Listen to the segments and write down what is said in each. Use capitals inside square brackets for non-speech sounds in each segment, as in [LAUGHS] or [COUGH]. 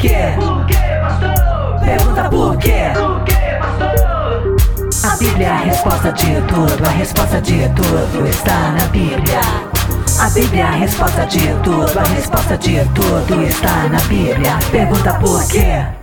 quê? Por que, pastor? Pergunta por quê? Por que, pastor? A Bíblia é a resposta de tudo, a resposta de tudo está na Bíblia. A Bíblia é a resposta de tudo, a resposta de tudo está na Bíblia. Pergunta por quê?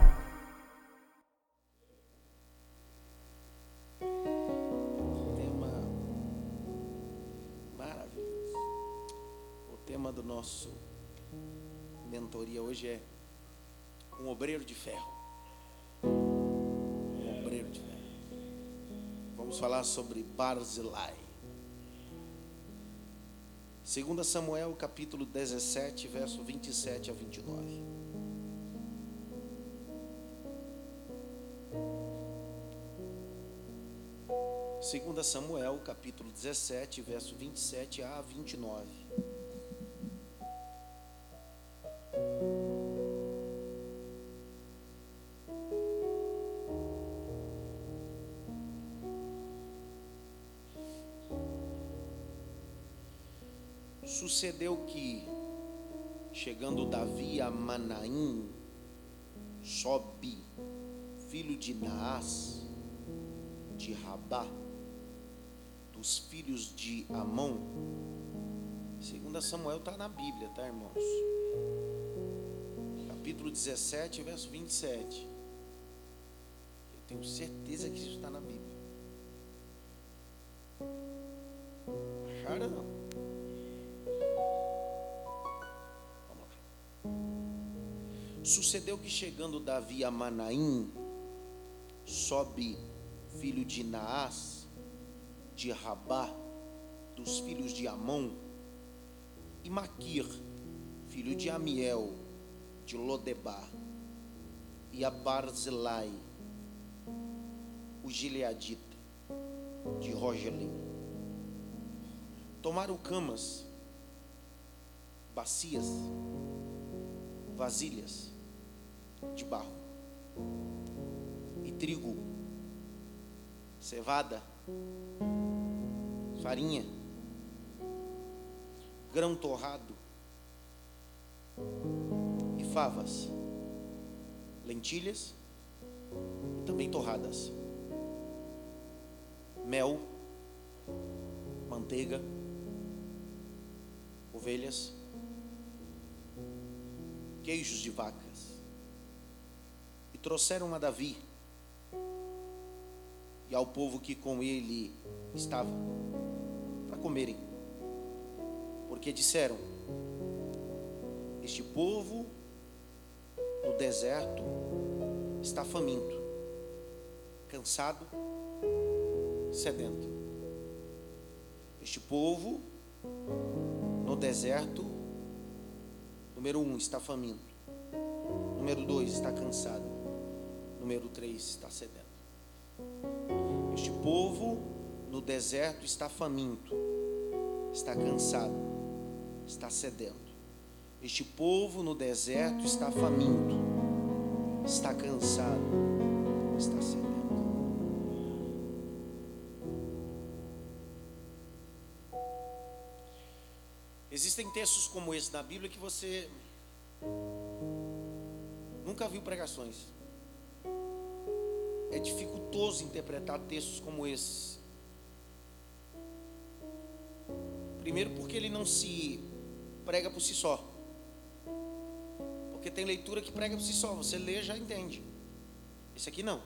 Sobre Barzilai. 2 Samuel, capítulo 17, verso 27 a 29. Segunda Samuel, capítulo 17, verso 27 a 29. Sucedeu que, chegando Davi a Manaim, Sobe, filho de Naás, de Rabá, dos filhos de Amon. Segunda Samuel está na Bíblia, tá, irmãos? Capítulo 17, verso 27. Eu tenho certeza que isso está na Bíblia. Acharam Sucedeu que chegando Davi a Manaim, sobe filho de Naás, de Rabá, dos filhos de Amon, e Maquir, filho de Amiel, de Lodebar, e a o Gileadita, de Rogelim. Tomaram camas, bacias, vasilhas de barro e trigo cevada, farinha, grão torrado e favas, lentilhas e também torradas, mel, manteiga, ovelhas, queijos de vacas. E trouxeram a Davi e ao povo que com ele estava, para comerem. Porque disseram: Este povo no deserto está faminto, cansado, sedento. Este povo no deserto, número um, está faminto. Número dois, está cansado. Número três, está sedento. Este povo no deserto está faminto, está cansado, está sedento. Este povo no deserto está faminto, está cansado, está sedento. Existem textos como esse na Bíblia que você nunca viu pregações. É dificultoso interpretar textos como esse. Primeiro, porque ele não se prega por si só. Porque tem leitura que prega por si só. Você lê já entende. Esse aqui não.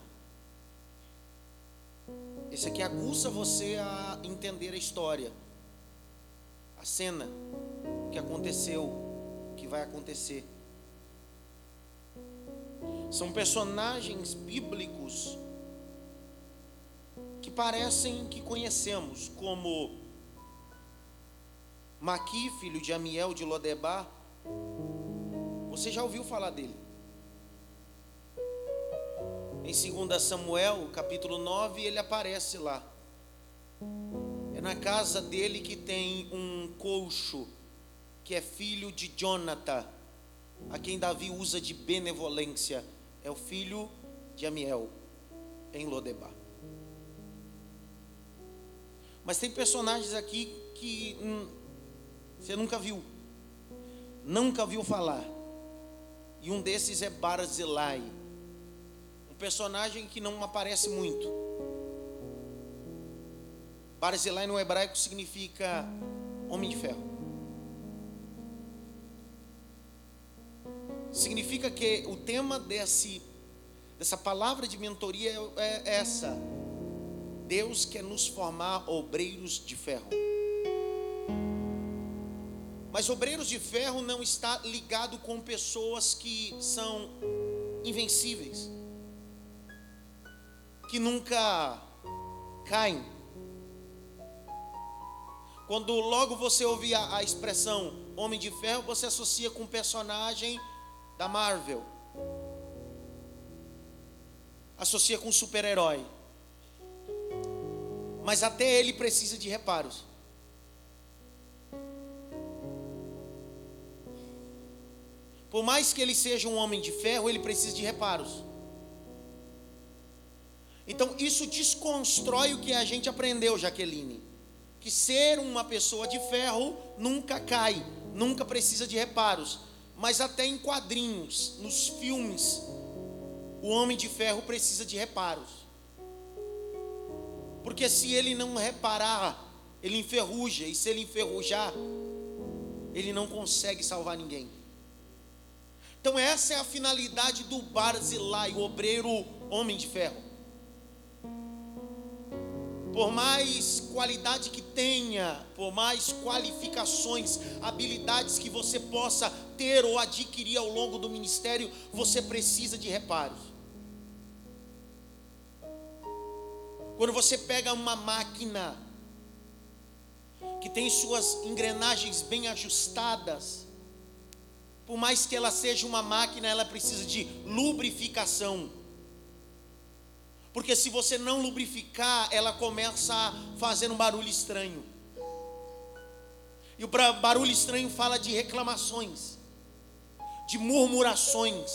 Esse aqui aguça você a entender a história, a cena, o que aconteceu, o que vai acontecer. São personagens bíblicos que parecem que conhecemos, como Maqui, filho de Amiel de Lodebar. Você já ouviu falar dele? Em 2 Samuel, capítulo 9, ele aparece lá. É na casa dele que tem um coxo, que é filho de Jonathan, a quem Davi usa de benevolência. É o filho de Amiel, em Lodebar. Mas tem personagens aqui que hum, você nunca viu, nunca viu falar. E um desses é Barzilai, um personagem que não aparece muito. Barzilai no hebraico significa homem de ferro. Significa que o tema desse, dessa palavra de mentoria é, é essa: Deus quer nos formar obreiros de ferro. Mas obreiros de ferro não está ligado com pessoas que são invencíveis, que nunca caem. Quando logo você ouve a, a expressão Homem de Ferro, você associa com um personagem da Marvel, associa com um super-herói. Mas até ele precisa de reparos. Por mais que ele seja um homem de ferro, ele precisa de reparos. Então, isso desconstrói o que a gente aprendeu, Jaqueline. Que ser uma pessoa de ferro nunca cai, nunca precisa de reparos. Mas até em quadrinhos, nos filmes, o homem de ferro precisa de reparos. Porque se ele não reparar, ele enferruja. E se ele enferrujar, ele não consegue salvar ninguém. Então essa é a finalidade do Barzilai, o obreiro homem de ferro. Por mais qualidade que tenha, por mais qualificações, habilidades que você possa ter ou adquirir ao longo do ministério, você precisa de reparos. Quando você pega uma máquina que tem suas engrenagens bem ajustadas, por mais que ela seja uma máquina, ela precisa de lubrificação. Porque se você não lubrificar, ela começa a fazer um barulho estranho. E o barulho estranho fala de reclamações, de murmurações.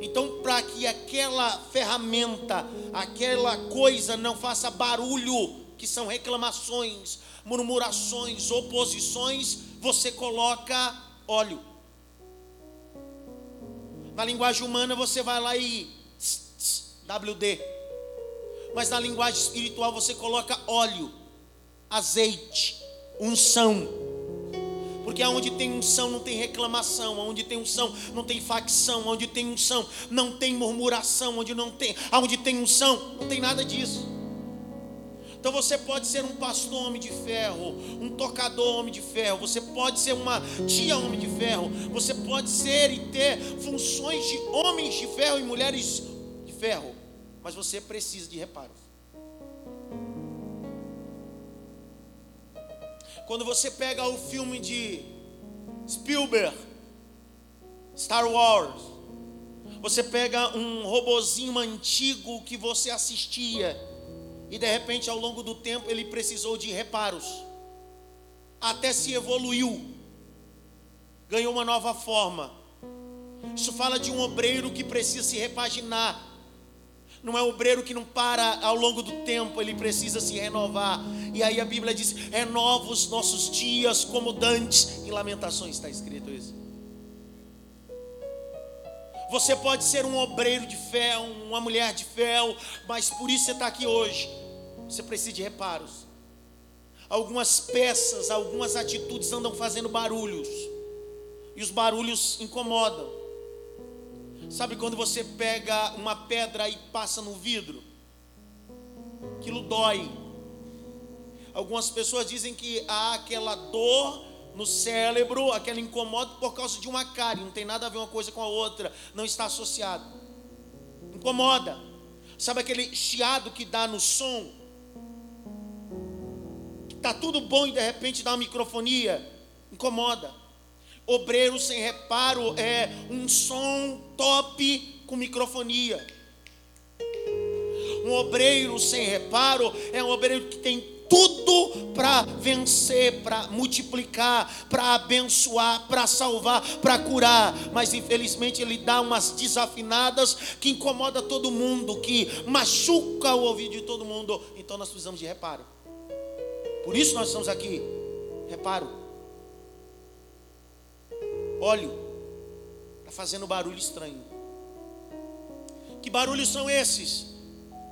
Então, para que aquela ferramenta, aquela coisa não faça barulho, que são reclamações, murmurações, oposições, você coloca óleo. Na linguagem humana você vai lá e WD. Mas na linguagem espiritual você coloca óleo, azeite, unção. Porque aonde tem unção não tem reclamação, aonde tem unção não tem facção, aonde tem unção não tem murmuração, onde não tem, aonde tem unção não tem nada disso. Então você pode ser um pastor homem de ferro, um tocador homem de ferro, você pode ser uma tia homem de ferro, você pode ser e ter funções de homens de ferro e mulheres ferro, mas você precisa de reparos. Quando você pega o filme de Spielberg, Star Wars, você pega um robozinho antigo que você assistia, e de repente, ao longo do tempo, ele precisou de reparos. Até se evoluiu. Ganhou uma nova forma. Isso fala de um obreiro que precisa se repaginar. Não é obreiro que não para ao longo do tempo, ele precisa se renovar. E aí a Bíblia diz: renova os nossos dias como dantes. Em Lamentações está escrito isso. Você pode ser um obreiro de fé, uma mulher de fé, mas por isso você está aqui hoje. Você precisa de reparos. Algumas peças, algumas atitudes andam fazendo barulhos. E os barulhos incomodam. Sabe quando você pega uma pedra e passa no vidro? Aquilo dói. Algumas pessoas dizem que há aquela dor no cérebro, aquele incomodo por causa de uma cárie, não tem nada a ver uma coisa com a outra, não está associado. Incomoda. Sabe aquele chiado que dá no som? Que tá tudo bom e de repente dá uma microfonia? Incomoda. Obreiro sem reparo é um som top com microfonia. Um obreiro sem reparo é um obreiro que tem tudo para vencer, para multiplicar, para abençoar, para salvar, para curar, mas infelizmente ele dá umas desafinadas que incomoda todo mundo, que machuca o ouvido de todo mundo. Então nós precisamos de reparo. Por isso nós estamos aqui. Reparo. Óleo para fazendo barulho estranho. Que barulhos são esses?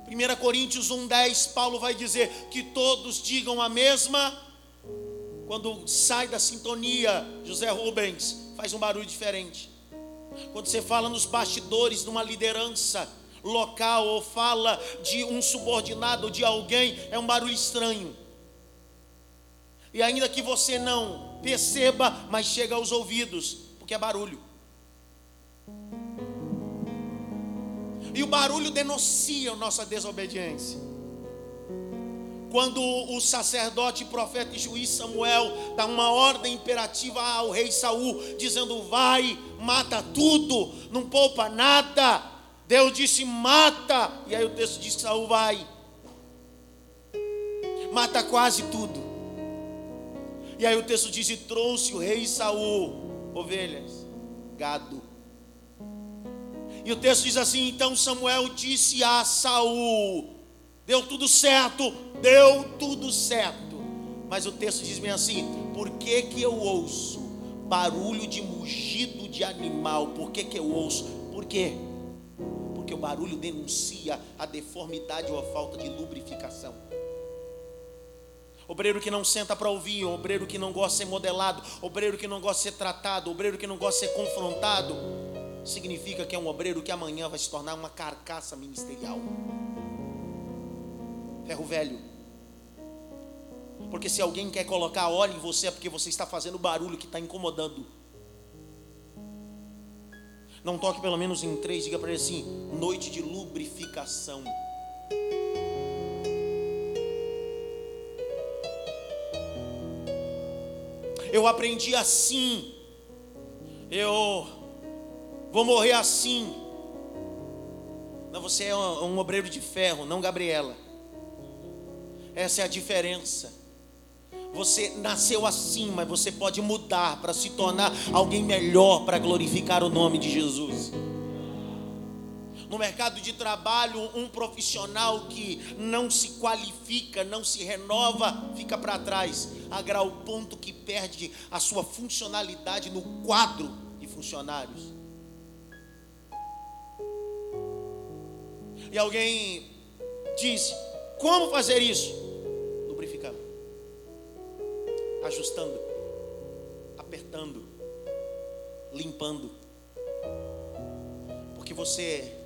1 Coríntios 1,10, Paulo vai dizer que todos digam a mesma. Quando sai da sintonia, José Rubens faz um barulho diferente. Quando você fala nos bastidores, numa liderança local, ou fala de um subordinado de alguém, é um barulho estranho. E ainda que você não perceba, mas chega aos ouvidos, porque é barulho. E o barulho denuncia a nossa desobediência. Quando o sacerdote, profeta e juiz Samuel dá uma ordem imperativa ao rei Saul, dizendo: Vai, mata tudo, não poupa nada. Deus disse: Mata. E aí o texto diz que Saul vai, mata quase tudo. E aí o texto diz: E trouxe o rei Saul ovelhas, gado e o texto diz assim: então Samuel disse a Saul: deu tudo certo, deu tudo certo. Mas o texto diz bem assim: por que, que eu ouço barulho de mugido de animal? Por que, que eu ouço? Por quê? Porque o barulho denuncia a deformidade ou a falta de lubrificação. Obreiro que não senta para ouvir, obreiro que não gosta de ser modelado, obreiro que não gosta de ser tratado, obreiro que não gosta de ser confrontado significa que é um obreiro que amanhã vai se tornar uma carcaça ministerial. Ferro velho. Porque se alguém quer colocar óleo em você é porque você está fazendo barulho que está incomodando. Não toque pelo menos em três, diga para ele assim: noite de lubrificação. Eu aprendi assim. Eu vou morrer assim. Não, você é um, um obreiro de ferro, não Gabriela. Essa é a diferença. Você nasceu assim, mas você pode mudar para se tornar alguém melhor para glorificar o nome de Jesus. No mercado de trabalho, um profissional que não se qualifica, não se renova, fica para trás, a grau ponto que perde a sua funcionalidade no quadro de funcionários. e alguém disse: Como fazer isso? Lubrificando, ajustando, apertando, limpando. Porque você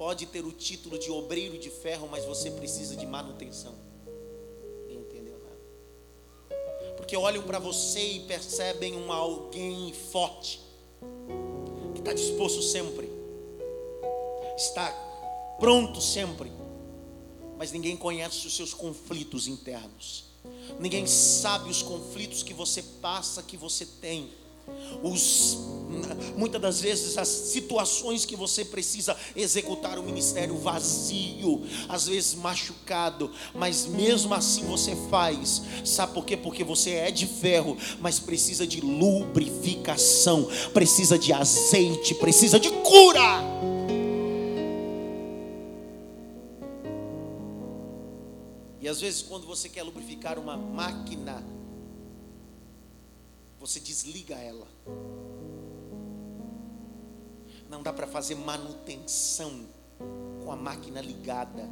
pode ter o título de obreiro de ferro, mas você precisa de manutenção. Ninguém entendeu nada. Porque olham para você e percebem um alguém forte, que está disposto sempre, está pronto sempre. Mas ninguém conhece os seus conflitos internos. Ninguém sabe os conflitos que você passa, que você tem. Os, muitas das vezes as situações que você precisa executar o ministério vazio, às vezes machucado, mas mesmo assim você faz. Sabe por quê? Porque você é de ferro, mas precisa de lubrificação, precisa de azeite, precisa de cura. às vezes, quando você quer lubrificar uma máquina, você desliga ela. Não dá para fazer manutenção com a máquina ligada.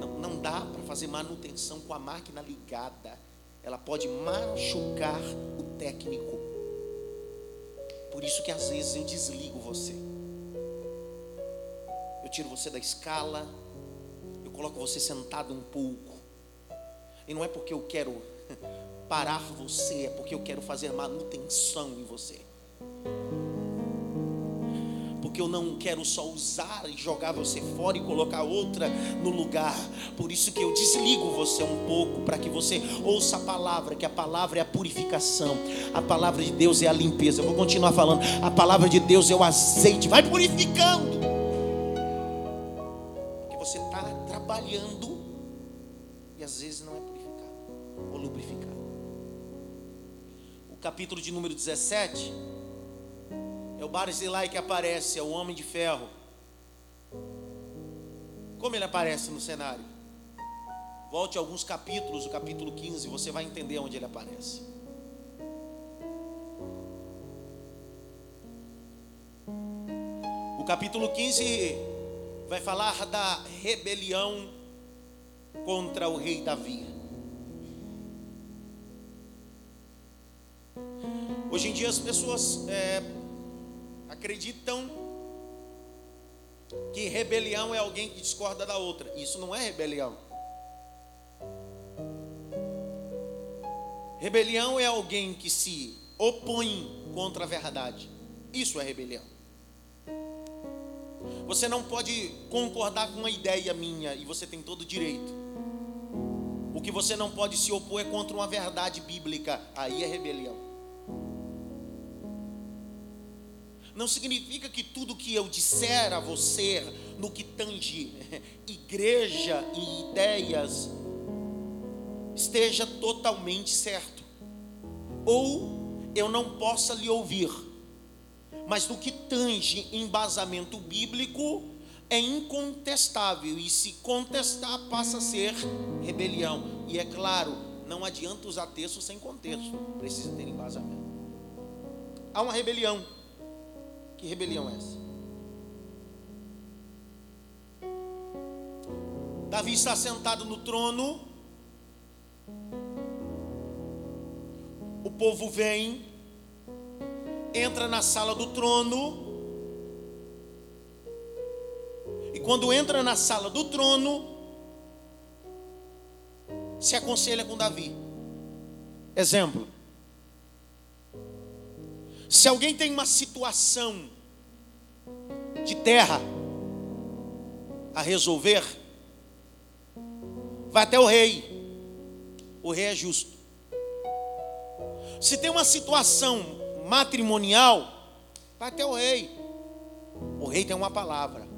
Não, não dá para fazer manutenção com a máquina ligada. Ela pode machucar o técnico. Por isso que às vezes eu desligo você eu tiro você da escala, coloco você sentado um pouco. E não é porque eu quero [LAUGHS] parar você, é porque eu quero fazer manutenção em você. Porque eu não quero só usar e jogar você fora e colocar outra no lugar. Por isso que eu desligo você um pouco para que você ouça a palavra, que a palavra é a purificação. A palavra de Deus é a limpeza. Eu vou continuar falando. A palavra de Deus é o azeite. Vai purificando. Capítulo de número 17 é o Barzilai que aparece, é o homem de ferro. Como ele aparece no cenário? Volte alguns capítulos, o capítulo 15, você vai entender onde ele aparece. O capítulo 15 vai falar da rebelião contra o rei Davi. Hoje em dia as pessoas é, acreditam que rebelião é alguém que discorda da outra. Isso não é rebelião. Rebelião é alguém que se opõe contra a verdade. Isso é rebelião. Você não pode concordar com uma ideia minha e você tem todo o direito. O que você não pode se opor é contra uma verdade bíblica. Aí é rebelião. Não significa que tudo que eu disser a você no que tange igreja e ideias esteja totalmente certo, ou eu não possa lhe ouvir, mas no que tange embasamento bíblico é incontestável, e se contestar passa a ser rebelião, e é claro, não adianta usar texto sem contexto, precisa ter embasamento. Há uma rebelião que rebelião é essa? Davi está sentado no trono. O povo vem, entra na sala do trono. E quando entra na sala do trono, se aconselha com Davi. Exemplo. Se alguém tem uma situação de terra a resolver, vai até o rei. O rei é justo. Se tem uma situação matrimonial, vai até o rei. O rei tem uma palavra.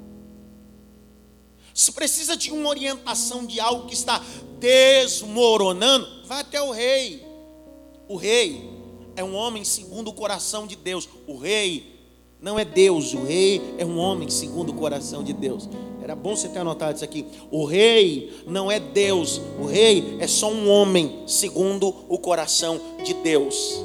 Se precisa de uma orientação de algo que está desmoronando, vai até o rei. O rei é um homem segundo o coração de Deus. O rei não é Deus, o rei é um homem segundo o coração de Deus. Era bom você ter anotado isso aqui. O rei não é Deus, o rei é só um homem segundo o coração de Deus.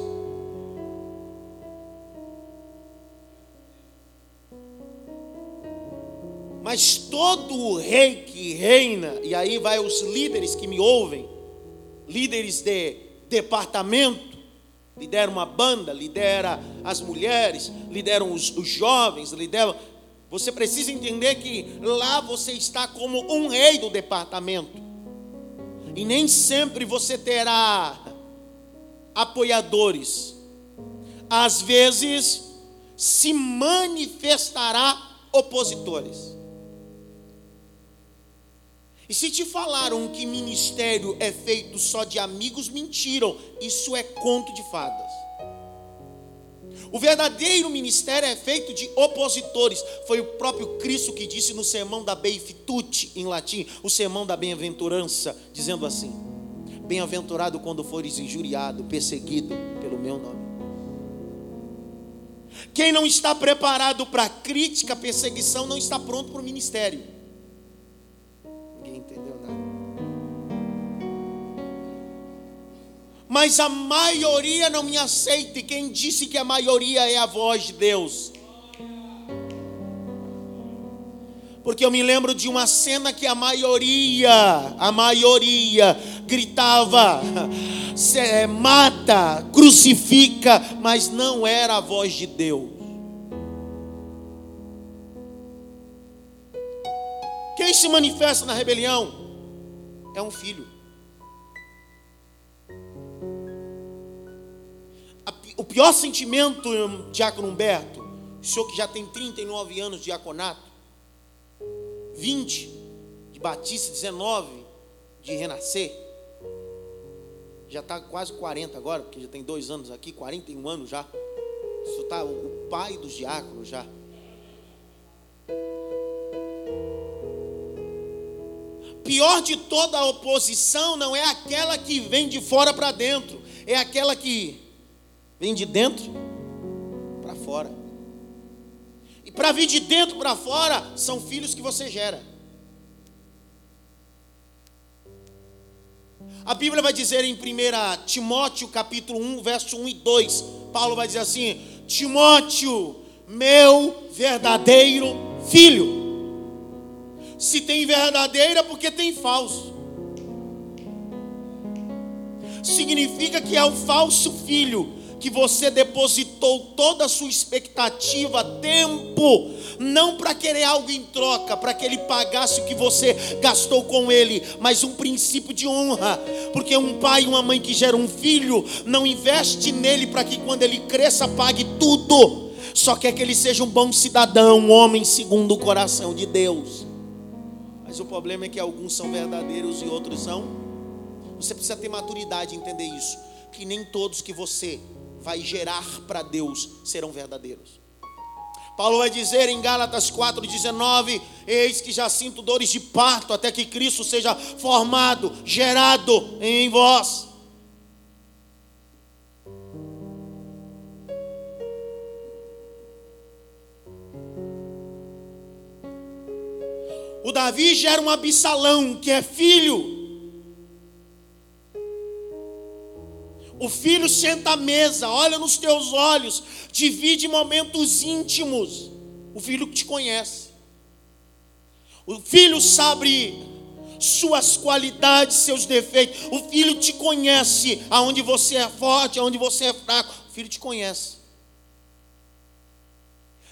Mas todo rei que reina, e aí vai os líderes que me ouvem, líderes de departamento, lidera uma banda, lidera as mulheres, lideram os, os jovens, lideram. Você precisa entender que lá você está como um rei do departamento. E nem sempre você terá apoiadores. Às vezes se manifestará opositores. E se te falaram que ministério é feito só de amigos, mentiram. Isso é conto de fadas. O verdadeiro ministério é feito de opositores. Foi o próprio Cristo que disse no sermão da Beifitude, em latim, o sermão da bem-aventurança, dizendo assim: Bem-aventurado quando fores injuriado, perseguido pelo meu nome. Quem não está preparado para crítica, perseguição, não está pronto para o ministério. Mas a maioria não me aceita. E quem disse que a maioria é a voz de Deus? Porque eu me lembro de uma cena que a maioria, a maioria gritava: mata, crucifica, mas não era a voz de Deus. Quem se manifesta na rebelião é um filho. o pior sentimento, Diácono Humberto, o senhor que já tem 39 anos de diaconato, 20 de batista, 19 de renascer, já está quase 40 agora, porque já tem dois anos aqui, 41 anos já. Está o pai dos diáconos já. Pior de toda a oposição não é aquela que vem de fora para dentro, é aquela que Vem de dentro para fora. E para vir de dentro para fora, são filhos que você gera. A Bíblia vai dizer em 1 Timóteo, capítulo 1, verso 1 e 2. Paulo vai dizer assim: Timóteo, meu verdadeiro filho. Se tem verdadeira, porque tem falso. Significa que é o falso filho que você depositou toda a sua expectativa, tempo, não para querer algo em troca, para que ele pagasse o que você gastou com ele, mas um princípio de honra, porque um pai e uma mãe que geram um filho não investe nele para que quando ele cresça pague tudo, só quer que ele seja um bom cidadão, um homem segundo o coração de Deus. Mas o problema é que alguns são verdadeiros e outros são. Você precisa ter maturidade e entender isso. Que nem todos que você vai gerar para Deus serão verdadeiros. Paulo vai dizer em Gálatas 4,19: Eis que já sinto dores de parto, até que Cristo seja formado, gerado em vós. O Davi gera um Absalão, que é filho O filho senta à mesa, olha nos teus olhos, divide momentos íntimos. O filho te conhece. O filho sabe suas qualidades, seus defeitos. O filho te conhece aonde você é forte, aonde você é fraco. O filho te conhece.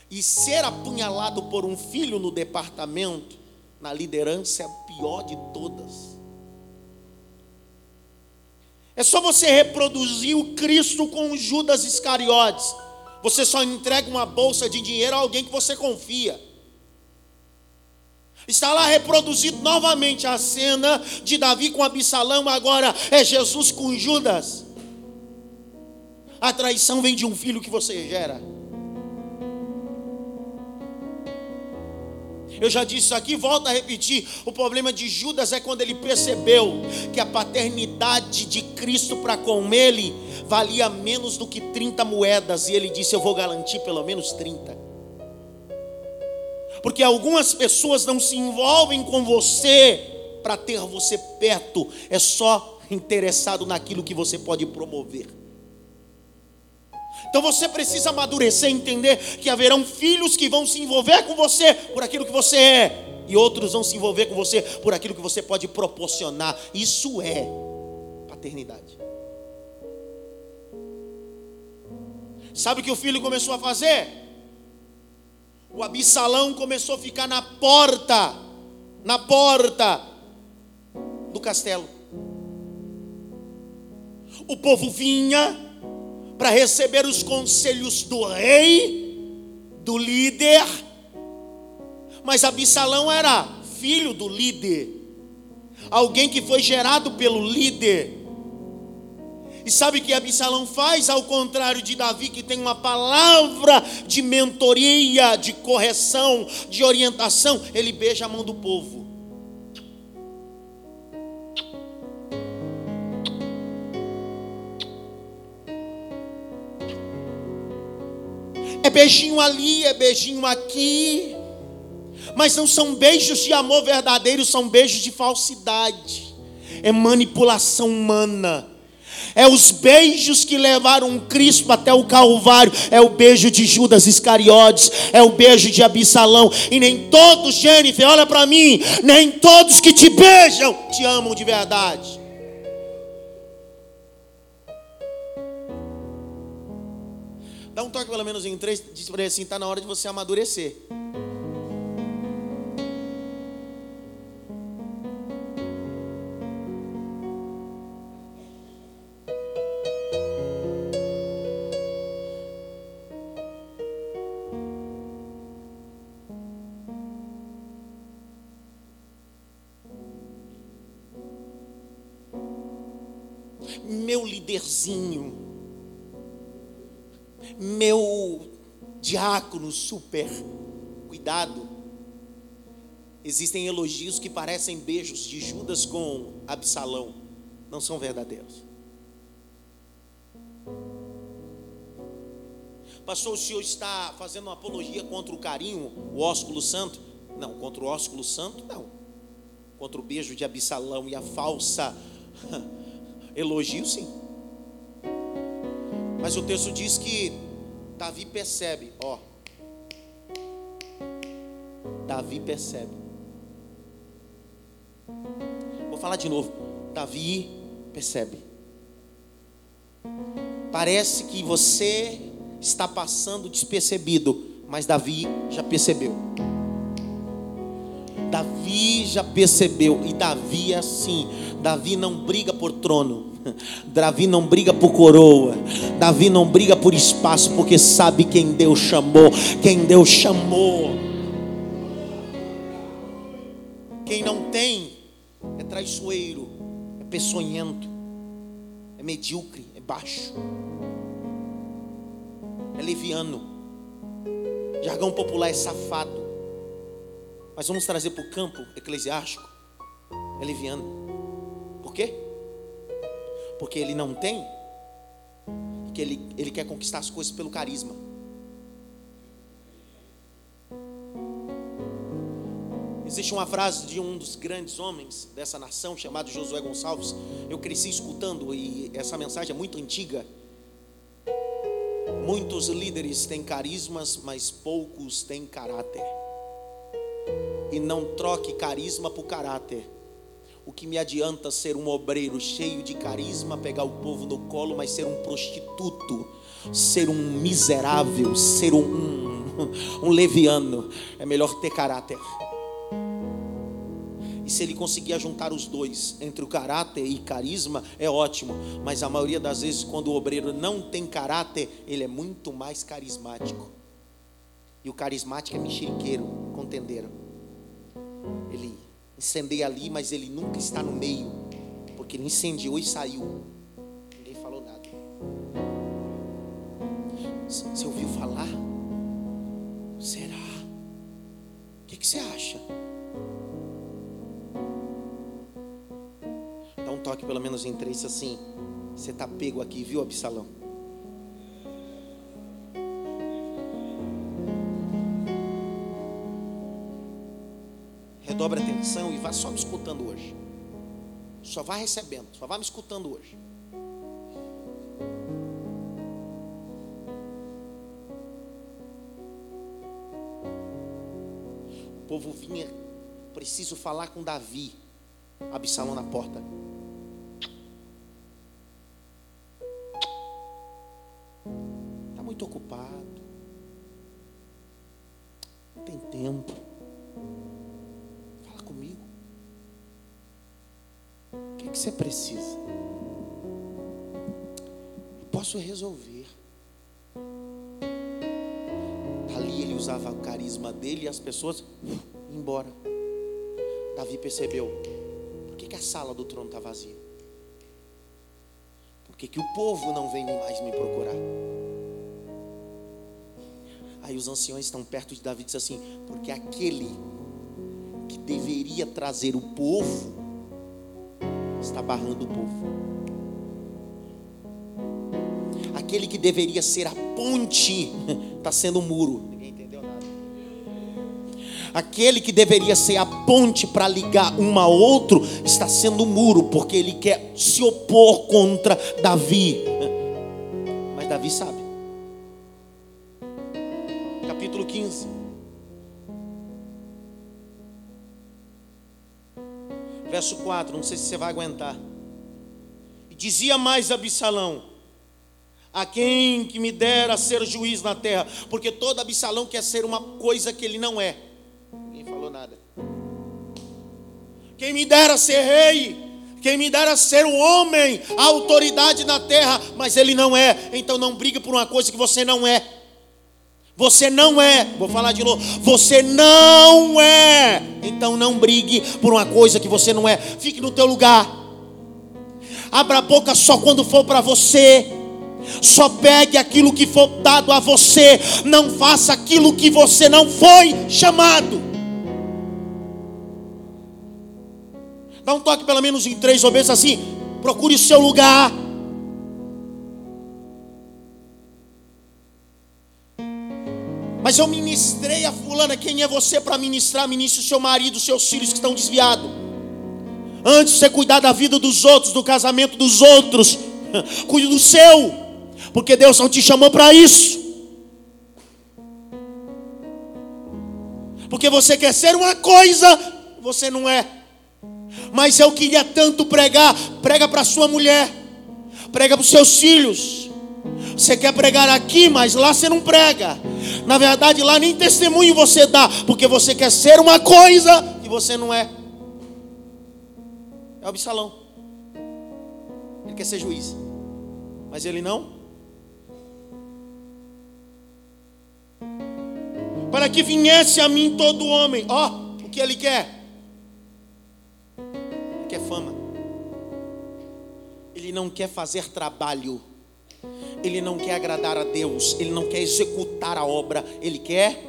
E ser apunhalado por um filho no departamento, na liderança, é a pior de todas. É só você reproduzir o Cristo com Judas Iscariotes. Você só entrega uma bolsa de dinheiro a alguém que você confia. Está lá reproduzido novamente a cena de Davi com Absalão, agora é Jesus com Judas. A traição vem de um filho que você gera. Eu já disse isso aqui, volto a repetir. O problema de Judas é quando ele percebeu que a paternidade de Cristo para com ele valia menos do que 30 moedas. E ele disse: Eu vou garantir pelo menos 30. Porque algumas pessoas não se envolvem com você para ter você perto, é só interessado naquilo que você pode promover. Então você precisa amadurecer e entender que haverão filhos que vão se envolver com você por aquilo que você é, e outros vão se envolver com você por aquilo que você pode proporcionar. Isso é paternidade. Sabe o que o filho começou a fazer? O Absalão começou a ficar na porta, na porta do castelo. O povo vinha, para receber os conselhos do rei, do líder. Mas Absalão era filho do líder, alguém que foi gerado pelo líder. E sabe o que Absalão faz? Ao contrário de Davi, que tem uma palavra de mentoria, de correção, de orientação, ele beija a mão do povo. É beijinho ali, é beijinho aqui. Mas não são beijos de amor verdadeiro, são beijos de falsidade. É manipulação humana. É os beijos que levaram Cristo até o Calvário. É o beijo de Judas Iscariotes. É o beijo de Absalão. E nem todos, Jennifer, olha para mim. Nem todos que te beijam te amam de verdade. Dá um toque pelo menos em três, diz para ele assim, está na hora de você amadurecer. Meu líderzinho meu diácono super cuidado. Existem elogios que parecem beijos de Judas com Absalão, não são verdadeiros. Pastor, o senhor está fazendo uma apologia contra o carinho, o ósculo santo? Não, contra o ósculo santo, não. Contra o beijo de Absalão e a falsa [LAUGHS] Elogio sim. Mas o texto diz que Davi percebe, ó. Davi percebe. Vou falar de novo. Davi percebe. Parece que você está passando despercebido, mas Davi já percebeu. Davi já percebeu, e Davi é assim: Davi não briga por trono, Davi não briga por coroa, Davi não briga por espaço, porque sabe quem Deus chamou, quem Deus chamou. Quem não tem é traiçoeiro, é peçonhento, é medíocre, é baixo, é leviano, jargão popular é safado. Mas vamos trazer para o campo eclesiástico, é leviano. Por quê? Porque ele não tem, que ele, ele quer conquistar as coisas pelo carisma. Existe uma frase de um dos grandes homens dessa nação, chamado Josué Gonçalves. Eu cresci escutando e essa mensagem é muito antiga. Muitos líderes têm carismas, mas poucos têm caráter. E não troque carisma por caráter. O que me adianta ser um obreiro cheio de carisma, pegar o povo no colo, mas ser um prostituto, ser um miserável, ser um, um, [LAUGHS] um leviano. É melhor ter caráter. E se ele conseguir juntar os dois, entre o caráter e carisma, é ótimo. Mas a maioria das vezes, quando o obreiro não tem caráter, ele é muito mais carismático. E o carismático é mexeriqueiro, contendeiro. Ele incendeia ali, mas ele nunca está no meio. Porque ele incendiou e saiu. Ninguém falou nada. Você ouviu falar? Será? O que, que você acha? Dá um toque pelo menos em três assim. Você está pego aqui, viu, Absalão? Redobre a atenção e vá só me escutando hoje. Só vá recebendo, só vá me escutando hoje. O povo vinha, preciso falar com Davi. Absalão na porta. Posso resolver. Ali ele usava o carisma dele e as pessoas embora. Davi percebeu. Por que, que a sala do trono está vazia? Por que, que o povo não vem mais me procurar? Aí os anciões estão perto de Davi e dizem assim: porque aquele que deveria trazer o povo está barrando o povo. Aquele que deveria ser a ponte está [LAUGHS] sendo um muro. Ninguém entendeu nada. Aquele que deveria ser a ponte para ligar um a outro está sendo um muro, porque ele quer se opor contra Davi. [LAUGHS] Mas Davi sabe. Capítulo 15. Verso 4, não sei se você vai aguentar. Dizia mais Absalão: A quem que me dera ser juiz na terra, porque todo Absalão quer ser uma coisa que ele não é. Ninguém falou nada. Quem me dera ser rei, quem me dera ser o homem, a autoridade na terra, mas ele não é. Então não brigue por uma coisa que você não é. Você não é, vou falar de novo, você não é. Então não brigue por uma coisa que você não é. Fique no teu lugar. Abra a boca só quando for para você. Só pegue aquilo que for dado a você. Não faça aquilo que você não foi chamado. Dá um toque pelo menos em três vezes assim. Procure o seu lugar. Mas eu ministrei a fulana. Quem é você para ministrar? Ministre o seu marido, seus filhos que estão desviados. Antes de você cuidar da vida dos outros, do casamento dos outros, [LAUGHS] cuide do seu, porque Deus não te chamou para isso. Porque você quer ser uma coisa, você não é. Mas eu queria tanto pregar, prega para sua mulher, prega para os seus filhos. Você quer pregar aqui, mas lá você não prega. Na verdade, lá nem testemunho você dá, porque você quer ser uma coisa que você não é. É o Absalão. Ele quer ser juiz, mas ele não. Para que viesse a mim todo homem, ó, o que ele quer? Ele quer fama. Ele não quer fazer trabalho. Ele não quer agradar a Deus. Ele não quer executar a obra. Ele quer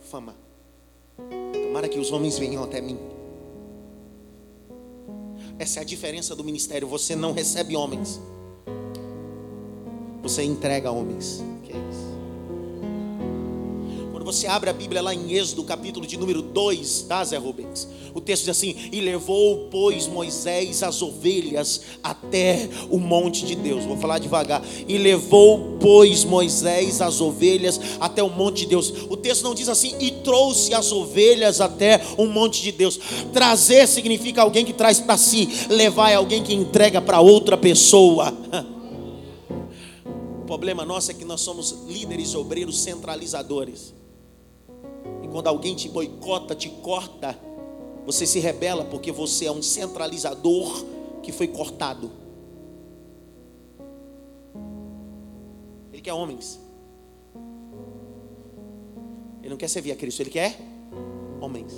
fama. Tomara que os homens venham até mim. Essa é a diferença do ministério. Você não recebe homens. Você entrega homens. Você abre a Bíblia lá em Êxodo, capítulo de número 2, tá, Zé Rubens? O texto diz assim: E levou, pois, Moisés as ovelhas até o monte de Deus. Vou falar devagar. E levou, pois, Moisés as ovelhas até o monte de Deus. O texto não diz assim: E trouxe as ovelhas até o monte de Deus. Trazer significa alguém que traz para si, levar é alguém que entrega para outra pessoa. O [LAUGHS] problema nosso é que nós somos líderes obreiros centralizadores. Quando alguém te boicota, te corta, você se rebela porque você é um centralizador que foi cortado. Ele quer homens. Ele não quer servir a Cristo, ele quer homens.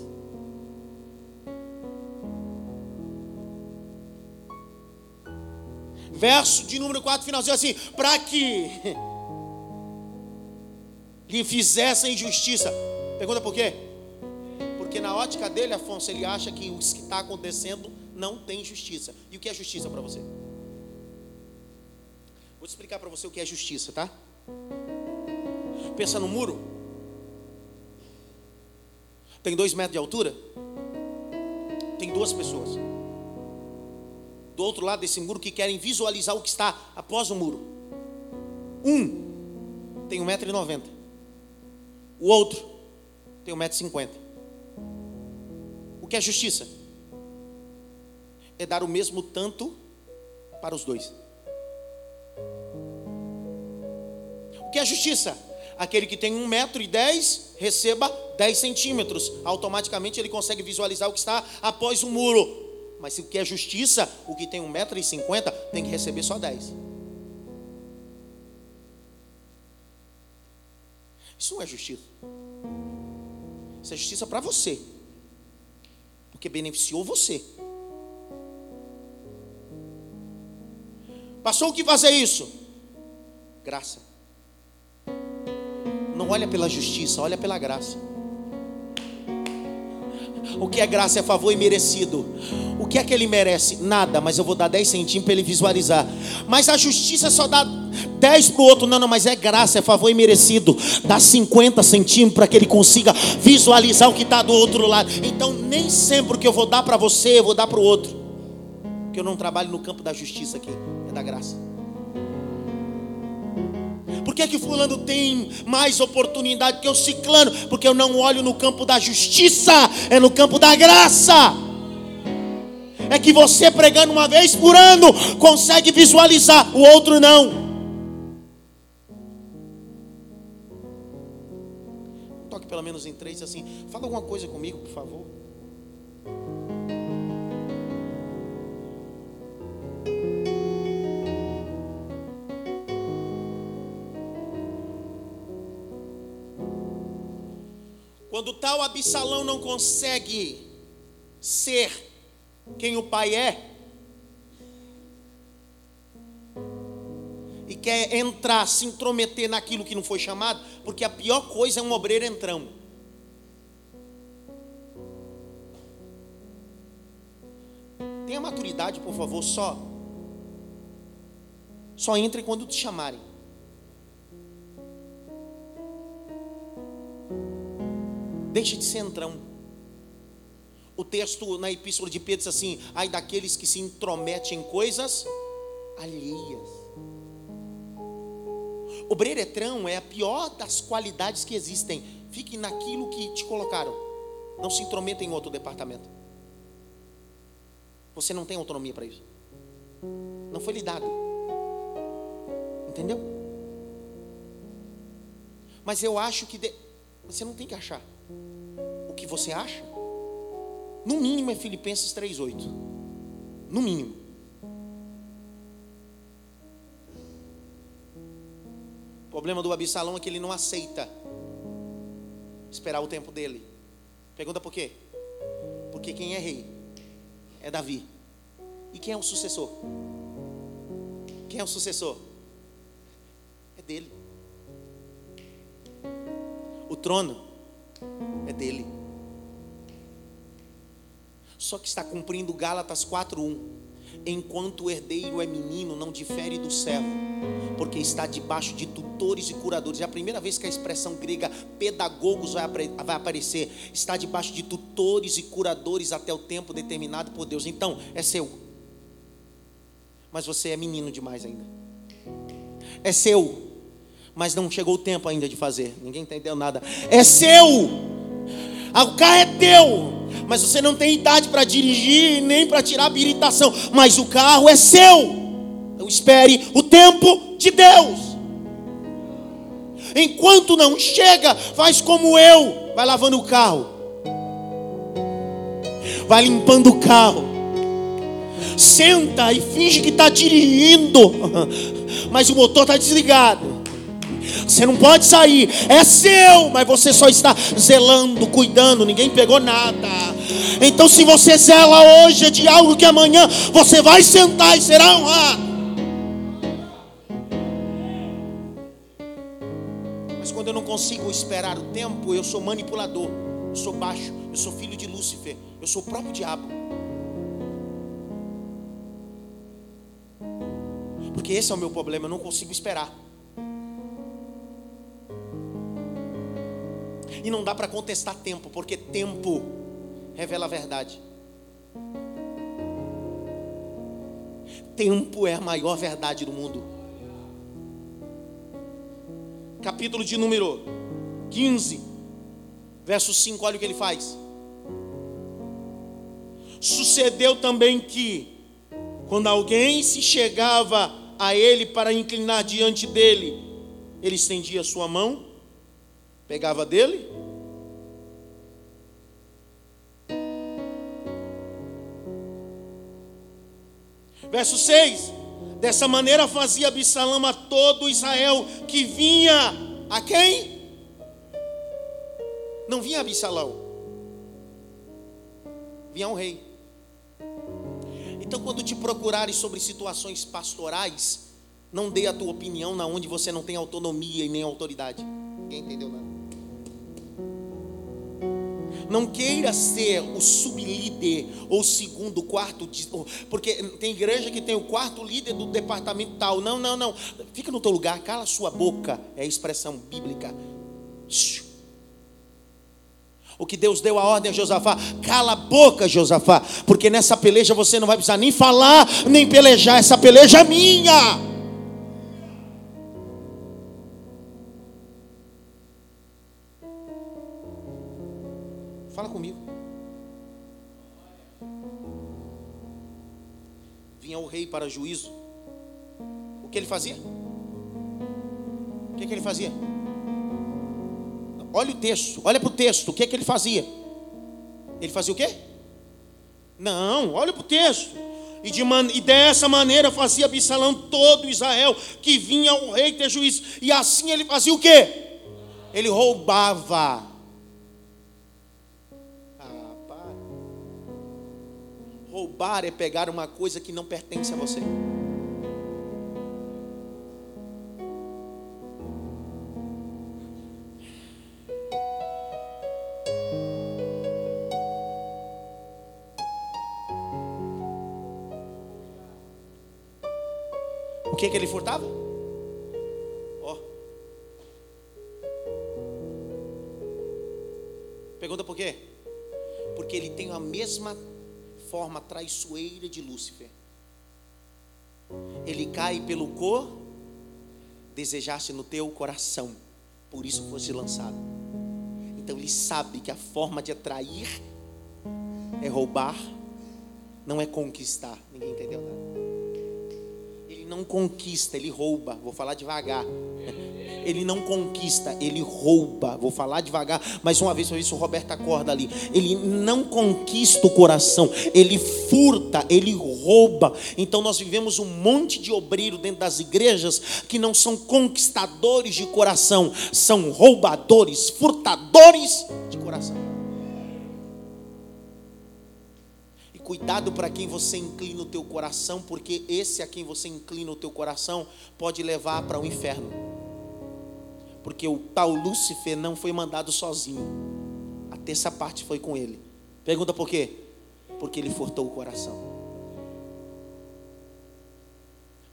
Verso de número 4, finalzinho assim: para que lhe fizessem justiça. Pergunta por quê? Porque na ótica dele, Afonso, ele acha que o que está acontecendo não tem justiça. E o que é justiça para você? Vou te explicar para você o que é justiça, tá? Pensa no muro. Tem dois metros de altura. Tem duas pessoas. Do outro lado desse muro que querem visualizar o que está após o muro. Um tem 1,90m. O outro tem 1,50m. O que é justiça? É dar o mesmo tanto para os dois. O que é justiça? Aquele que tem 1,10m receba 10 centímetros. Automaticamente ele consegue visualizar o que está após o muro. Mas se o que é justiça, o que tem 1,50m tem que receber só 10. Isso não é justiça. Isso é justiça para você. Porque beneficiou você. Passou o que fazer isso? Graça. Não olha pela justiça, olha pela graça. O que é graça é favor merecido. O que é que ele merece? Nada, mas eu vou dar 10 centímetros para ele visualizar. Mas a justiça só dá 10 para o outro. Não, não, mas é graça, é favor merecido. Dá 50 centímetros para que ele consiga visualizar o que está do outro lado. Então, nem sempre o que eu vou dar para você, eu vou dar para o outro. Porque eu não trabalho no campo da justiça aqui, é da graça. Por que, que fulano tem mais oportunidade que o ciclano? Porque eu não olho no campo da justiça, é no campo da graça. É que você pregando uma vez por ano consegue visualizar, o outro não. Pelo menos em três assim. Fala alguma coisa comigo, por favor. Quando tal Absalão não consegue ser quem o pai é, e quer entrar, se intrometer naquilo que não foi chamado, porque a pior coisa é um obreiro entrão. Tenha maturidade, por favor, só. Só entre quando te chamarem. Deixe de ser entrão. O texto na epístola de Pedro diz assim: ai daqueles que se intrometem em coisas alheias. Obreiretrão é a pior das qualidades que existem. Fique naquilo que te colocaram. Não se intrometa em outro departamento. Você não tem autonomia para isso. Não foi lhe dado. Entendeu? Mas eu acho que de... você não tem que achar. O que você acha, no mínimo é Filipenses 3:8. No mínimo. O problema do Absalão é que ele não aceita esperar o tempo dele. Pergunta por quê? Porque quem é rei é Davi. E quem é o sucessor? Quem é o sucessor? É dele. O trono é dele. Só que está cumprindo Gálatas 4:1. Enquanto o herdeiro é menino, não difere do servo, porque está debaixo de tutores e curadores. É a primeira vez que a expressão grega pedagogos vai, vai aparecer. Está debaixo de tutores e curadores até o tempo determinado por Deus. Então, é seu. Mas você é menino demais ainda. É seu. Mas não chegou o tempo ainda de fazer. Ninguém entendeu nada. É seu. O carro é teu. Mas você não tem idade para dirigir, nem para tirar habilitação. Mas o carro é seu. Então espere o tempo de Deus. Enquanto não chega, faz como eu. Vai lavando o carro. Vai limpando o carro. Senta e finge que está dirigindo. [LAUGHS] Mas o motor está desligado. Você não pode sair, é seu, mas você só está zelando, cuidando, ninguém pegou nada. Então, se você zela hoje é de algo que amanhã você vai sentar e será honrado. Mas quando eu não consigo esperar o tempo, eu sou manipulador, eu sou baixo, eu sou filho de Lúcifer, eu sou o próprio diabo. Porque esse é o meu problema, eu não consigo esperar. E não dá para contestar tempo, porque tempo revela a verdade. Tempo é a maior verdade do mundo. Capítulo de número 15, verso 5, olha o que ele faz. Sucedeu também que, quando alguém se chegava a ele para inclinar diante dele, ele estendia sua mão pegava dele. Verso 6: Dessa maneira fazia Absalão a todo Israel que vinha a quem? Não vinha Absalão, vinha um rei. Então, quando te procurarem sobre situações pastorais, não dê a tua opinião na onde você não tem autonomia e nem autoridade. Ninguém entendeu nada. Não queira ser o sublíder ou segundo, quarto, porque tem igreja que tem o quarto líder do departamento tal. Não, não, não. Fica no teu lugar, cala sua boca. É a expressão bíblica. O que Deus deu a ordem a Josafá, cala a boca, Josafá, porque nessa peleja você não vai precisar nem falar, nem pelejar, essa peleja é minha. Para juízo. O que ele fazia? O que, que ele fazia? Olha o texto, olha para o texto. O que, que ele fazia? Ele fazia o quê? Não, olha para o texto. E, de man- e dessa maneira fazia Absalão todo Israel que vinha o rei ter juízo. E assim ele fazia o quê? Ele roubava. Roubar é pegar uma coisa que não pertence a você. O que que ele furtava? Ó. Pergunta por quê? Porque ele tem a mesma forma traiçoeira de Lúcifer. Ele cai pelo cor, desejaste no teu coração, por isso foste lançado. Então ele sabe que a forma de atrair é roubar, não é conquistar. Ninguém entendeu nada. Ele não conquista, ele rouba. Vou falar devagar. Ele não conquista, ele rouba. Vou falar devagar, mais uma vez ver se o Roberto acorda ali. Ele não conquista o coração, ele furta, ele rouba. Então nós vivemos um monte de obreiro dentro das igrejas que não são conquistadores de coração, são roubadores, furtadores de coração. E cuidado para quem você inclina o teu coração, porque esse a quem você inclina o teu coração pode levar para o inferno. Porque o tal Lúcifer não foi mandado sozinho. A terça parte foi com ele. Pergunta por quê? Porque ele furtou o coração.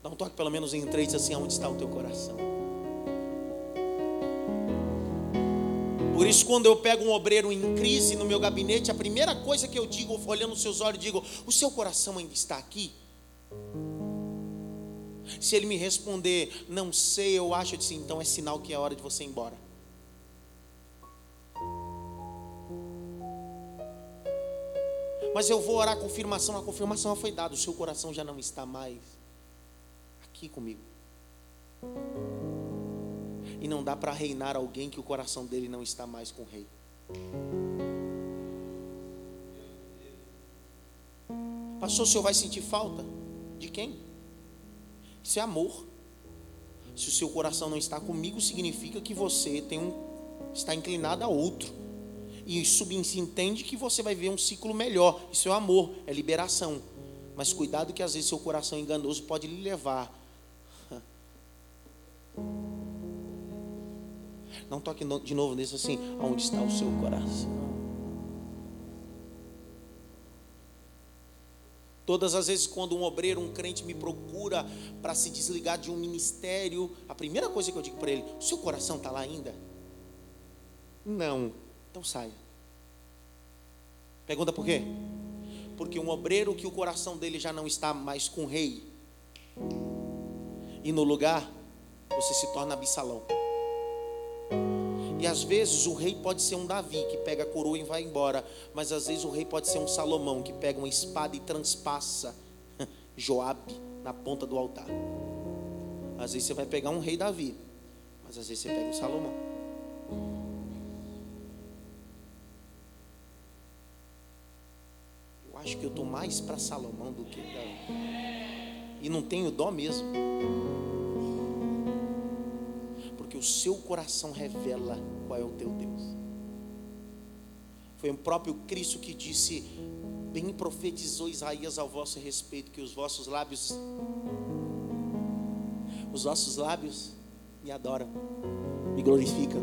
Dá um toque pelo menos em três assim, aonde está o teu coração. Por isso, quando eu pego um obreiro em crise no meu gabinete, a primeira coisa que eu digo, olhando nos seus olhos, digo: O seu coração ainda está aqui? Se ele me responder, não sei, eu acho, eu disse, então é sinal que é hora de você ir embora. Mas eu vou orar a confirmação, a confirmação já foi dada, o seu coração já não está mais aqui comigo. E não dá para reinar alguém que o coração dele não está mais com o rei. Pastor, o senhor vai sentir falta? De quem? Isso é amor. Se o seu coração não está comigo, significa que você tem um, está inclinado a outro. E subentende que você vai ver um ciclo melhor. Isso é amor, é liberação. Mas cuidado que às vezes seu coração enganoso pode lhe levar. Não toque de novo nesse assim, aonde está o seu coração? Todas as vezes, quando um obreiro, um crente me procura para se desligar de um ministério, a primeira coisa que eu digo para ele: o seu coração está lá ainda? Não. Então saia. Pergunta por quê? Porque um obreiro que o coração dele já não está mais com o rei, e no lugar, você se torna absalão. E às vezes o rei pode ser um Davi que pega a coroa e vai embora, mas às vezes o rei pode ser um Salomão que pega uma espada e transpassa [LAUGHS] Joabe na ponta do altar. Às vezes você vai pegar um rei Davi, mas às vezes você pega um Salomão. Eu acho que eu estou mais para Salomão do que Davi. E não tenho dó mesmo porque o seu coração revela qual é o teu Deus. Foi o próprio Cristo que disse: Bem profetizou Isaías ao vosso respeito, que os vossos lábios, os vossos lábios me adoram, me glorificam,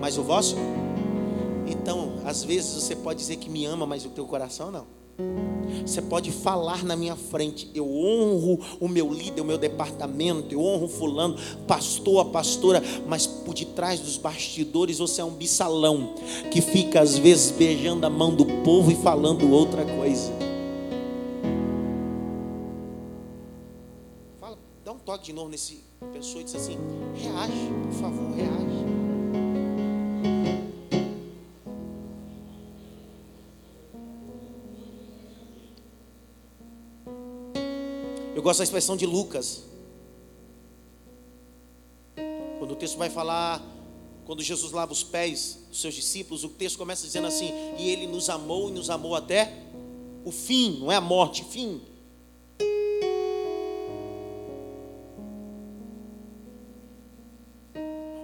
mas o vosso, então, às vezes você pode dizer que me ama, mas o teu coração não. Você pode falar na minha frente. Eu honro o meu líder, o meu departamento. Eu honro fulano, pastor, a pastora. Mas por detrás dos bastidores você é um bisalão que fica às vezes beijando a mão do povo e falando outra coisa. Fala, dá um toque de novo nesse pessoa e diz assim: reage, por favor, reage. Eu gosto da expressão de Lucas. Quando o texto vai falar, quando Jesus lava os pés dos seus discípulos, o texto começa dizendo assim: E ele nos amou e nos amou até o fim, não é a morte, fim.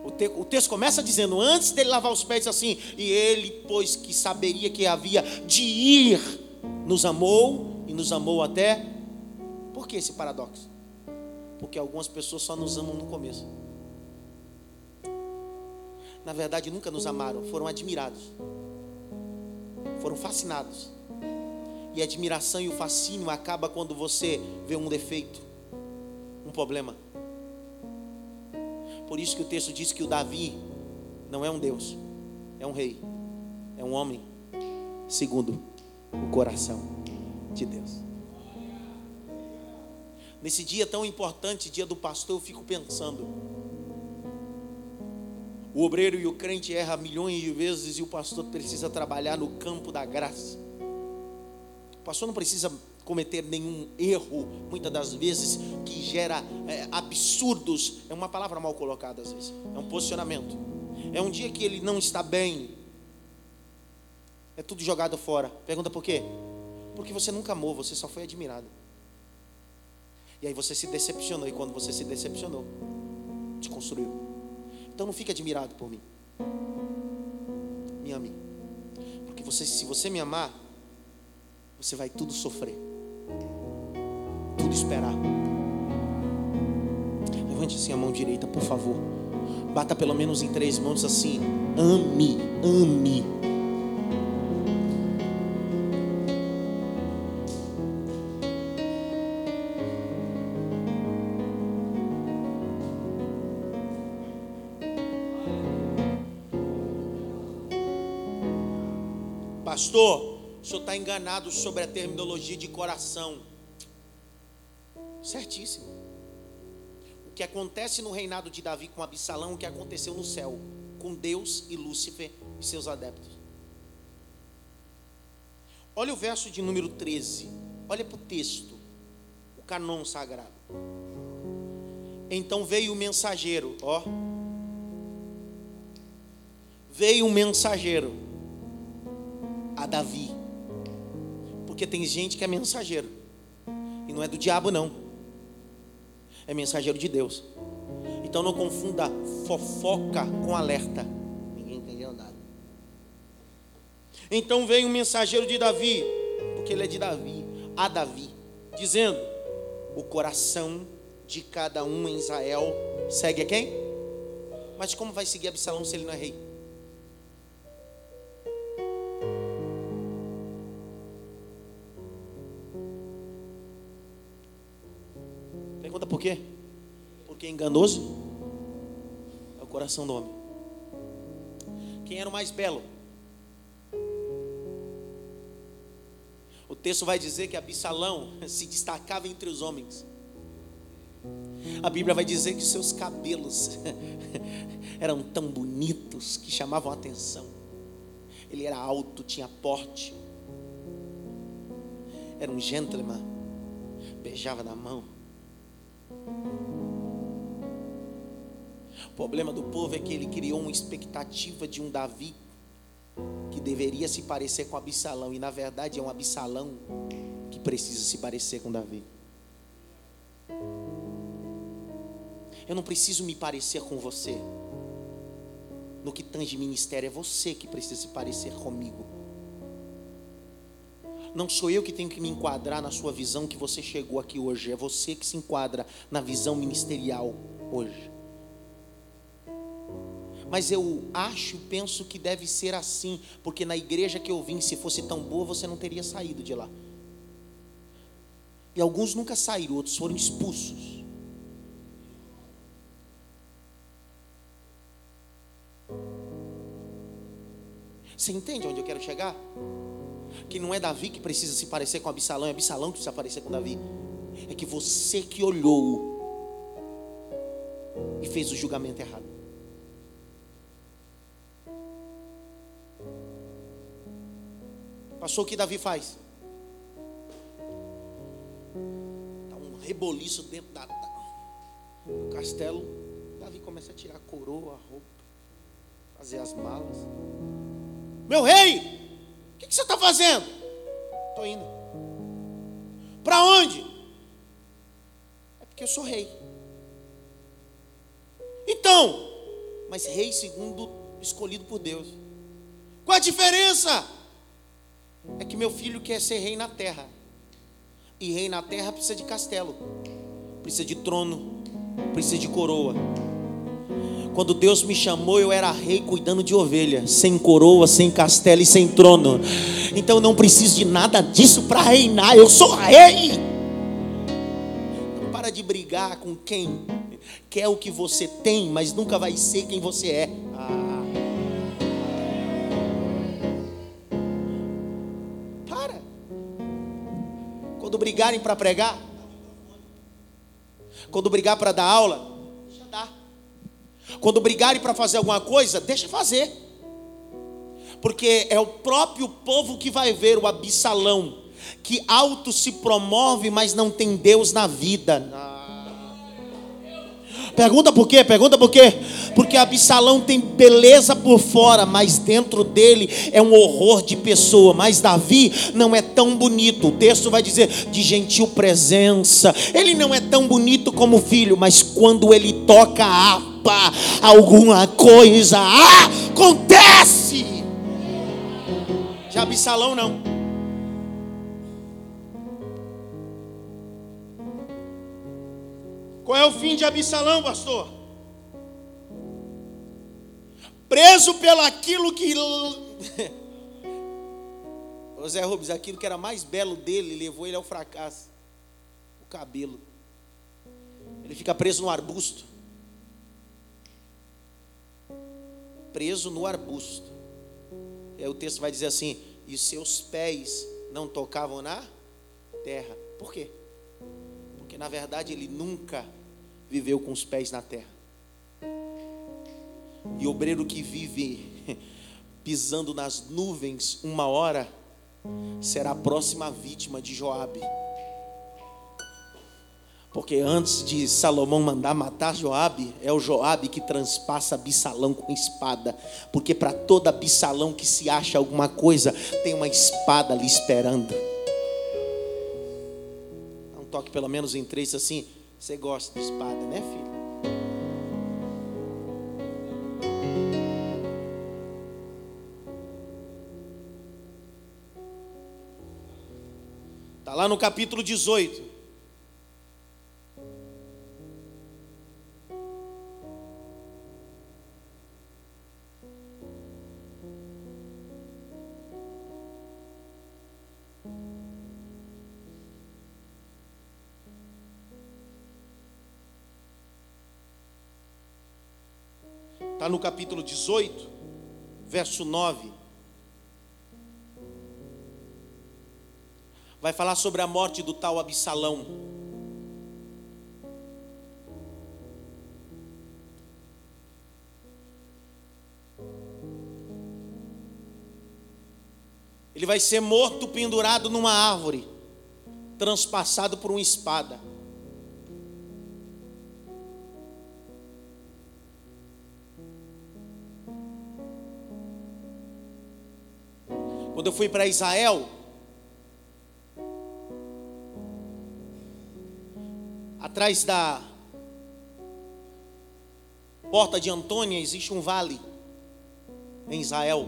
O, te, o texto começa dizendo: Antes dele lavar os pés, assim, e ele, pois que saberia que havia de ir, nos amou e nos amou até por que esse paradoxo? Porque algumas pessoas só nos amam no começo. Na verdade, nunca nos amaram, foram admirados, foram fascinados. E a admiração e o fascínio acaba quando você vê um defeito, um problema. Por isso que o texto diz que o Davi não é um Deus, é um rei, é um homem segundo o coração de Deus. Nesse dia tão importante, dia do pastor, eu fico pensando. O obreiro e o crente erra milhões de vezes e o pastor precisa trabalhar no campo da graça. O pastor não precisa cometer nenhum erro, muitas das vezes, que gera é, absurdos. É uma palavra mal colocada às vezes. É um posicionamento. É um dia que ele não está bem. É tudo jogado fora. Pergunta por quê? Porque você nunca amou, você só foi admirado. E aí você se decepcionou. E quando você se decepcionou, te construiu. Então não fique admirado por mim. Me ame. Porque você, se você me amar, você vai tudo sofrer. Tudo esperar. Levante assim a mão direita, por favor. Bata pelo menos em três mãos assim. Ame, ame. Pastor, o senhor está enganado sobre a terminologia de coração. Certíssimo. O que acontece no reinado de Davi com Absalão, o que aconteceu no céu com Deus e Lúcifer e seus adeptos. Olha o verso de número 13. Olha para o texto, o canon sagrado. Então veio o mensageiro, ó. Veio o mensageiro a Davi. Porque tem gente que é mensageiro. E não é do diabo, não. É mensageiro de Deus. Então não confunda fofoca com alerta. Ninguém entendeu nada. Então veio um mensageiro de Davi, porque ele é de Davi, a Davi, dizendo: O coração de cada um em Israel segue a quem? Mas como vai seguir Absalão se ele não é rei? Enganoso é o coração do homem. Quem era o mais belo? O texto vai dizer que Absalão [LAUGHS] se destacava entre os homens. A Bíblia vai dizer que seus cabelos [LAUGHS] eram tão bonitos que chamavam a atenção. Ele era alto, tinha porte. Era um gentleman. Beijava na mão. O problema do povo é que ele criou uma expectativa de um Davi que deveria se parecer com Absalão, e na verdade é um Absalão que precisa se parecer com Davi. Eu não preciso me parecer com você. No que tange ministério, é você que precisa se parecer comigo. Não sou eu que tenho que me enquadrar na sua visão que você chegou aqui hoje, é você que se enquadra na visão ministerial hoje. Mas eu acho penso que deve ser assim, porque na igreja que eu vim, se fosse tão boa, você não teria saído de lá. E alguns nunca saíram, outros foram expulsos. Você entende onde eu quero chegar? Que não é Davi que precisa se parecer com Absalão, é Absalão que precisa parecer com Davi. É que você que olhou e fez o julgamento errado. Passou o que Davi faz? Dá um reboliço dentro da, do castelo. Davi começa a tirar a coroa, a roupa, fazer as malas. Meu rei, o que, que você está fazendo? Estou indo. Para onde? É porque eu sou rei. Então, mas rei segundo escolhido por Deus. Qual a diferença? É que meu filho quer ser rei na terra. E rei na terra precisa de castelo, precisa de trono, precisa de coroa. Quando Deus me chamou, eu era rei cuidando de ovelha, sem coroa, sem castelo e sem trono. Então eu não preciso de nada disso para reinar. Eu sou rei. Não para de brigar com quem quer o que você tem, mas nunca vai ser quem você é. Brigarem para pregar, quando brigar para dar aula, deixa dar. Quando brigarem para fazer alguma coisa, deixa fazer. Porque é o próprio povo que vai ver o abissalão, que alto se promove, mas não tem Deus na vida. Pergunta por quê? Pergunta por quê? Porque Absalão tem beleza por fora, mas dentro dele é um horror de pessoa. Mas Davi não é tão bonito. O texto vai dizer de gentil presença. Ele não é tão bonito como filho, mas quando ele toca a harpa, alguma coisa acontece. Já Absalão não. Qual é o fim de Absalão, pastor? Preso pelo aquilo que. [LAUGHS] Zé Rubens, aquilo que era mais belo dele levou ele ao fracasso. O cabelo. Ele fica preso no arbusto. Preso no arbusto. E aí o texto vai dizer assim: e seus pés não tocavam na terra. Por quê? Porque na verdade ele nunca viveu com os pés na terra. E obreiro que vive [LAUGHS] pisando nas nuvens uma hora será a próxima vítima de Joabe. Porque antes de Salomão mandar matar Joabe, é o Joabe que transpassa Absalão com espada. Porque para toda Absalão que se acha alguma coisa, tem uma espada ali esperando. Dá um toque pelo menos em três assim. Você gosta de espada, né, filho? Está lá no capítulo 18. No capítulo 18, verso 9. Vai falar sobre a morte do tal Absalão. Ele vai ser morto pendurado numa árvore, transpassado por uma espada. Quando eu fui para Israel, atrás da porta de Antônia existe um vale em Israel.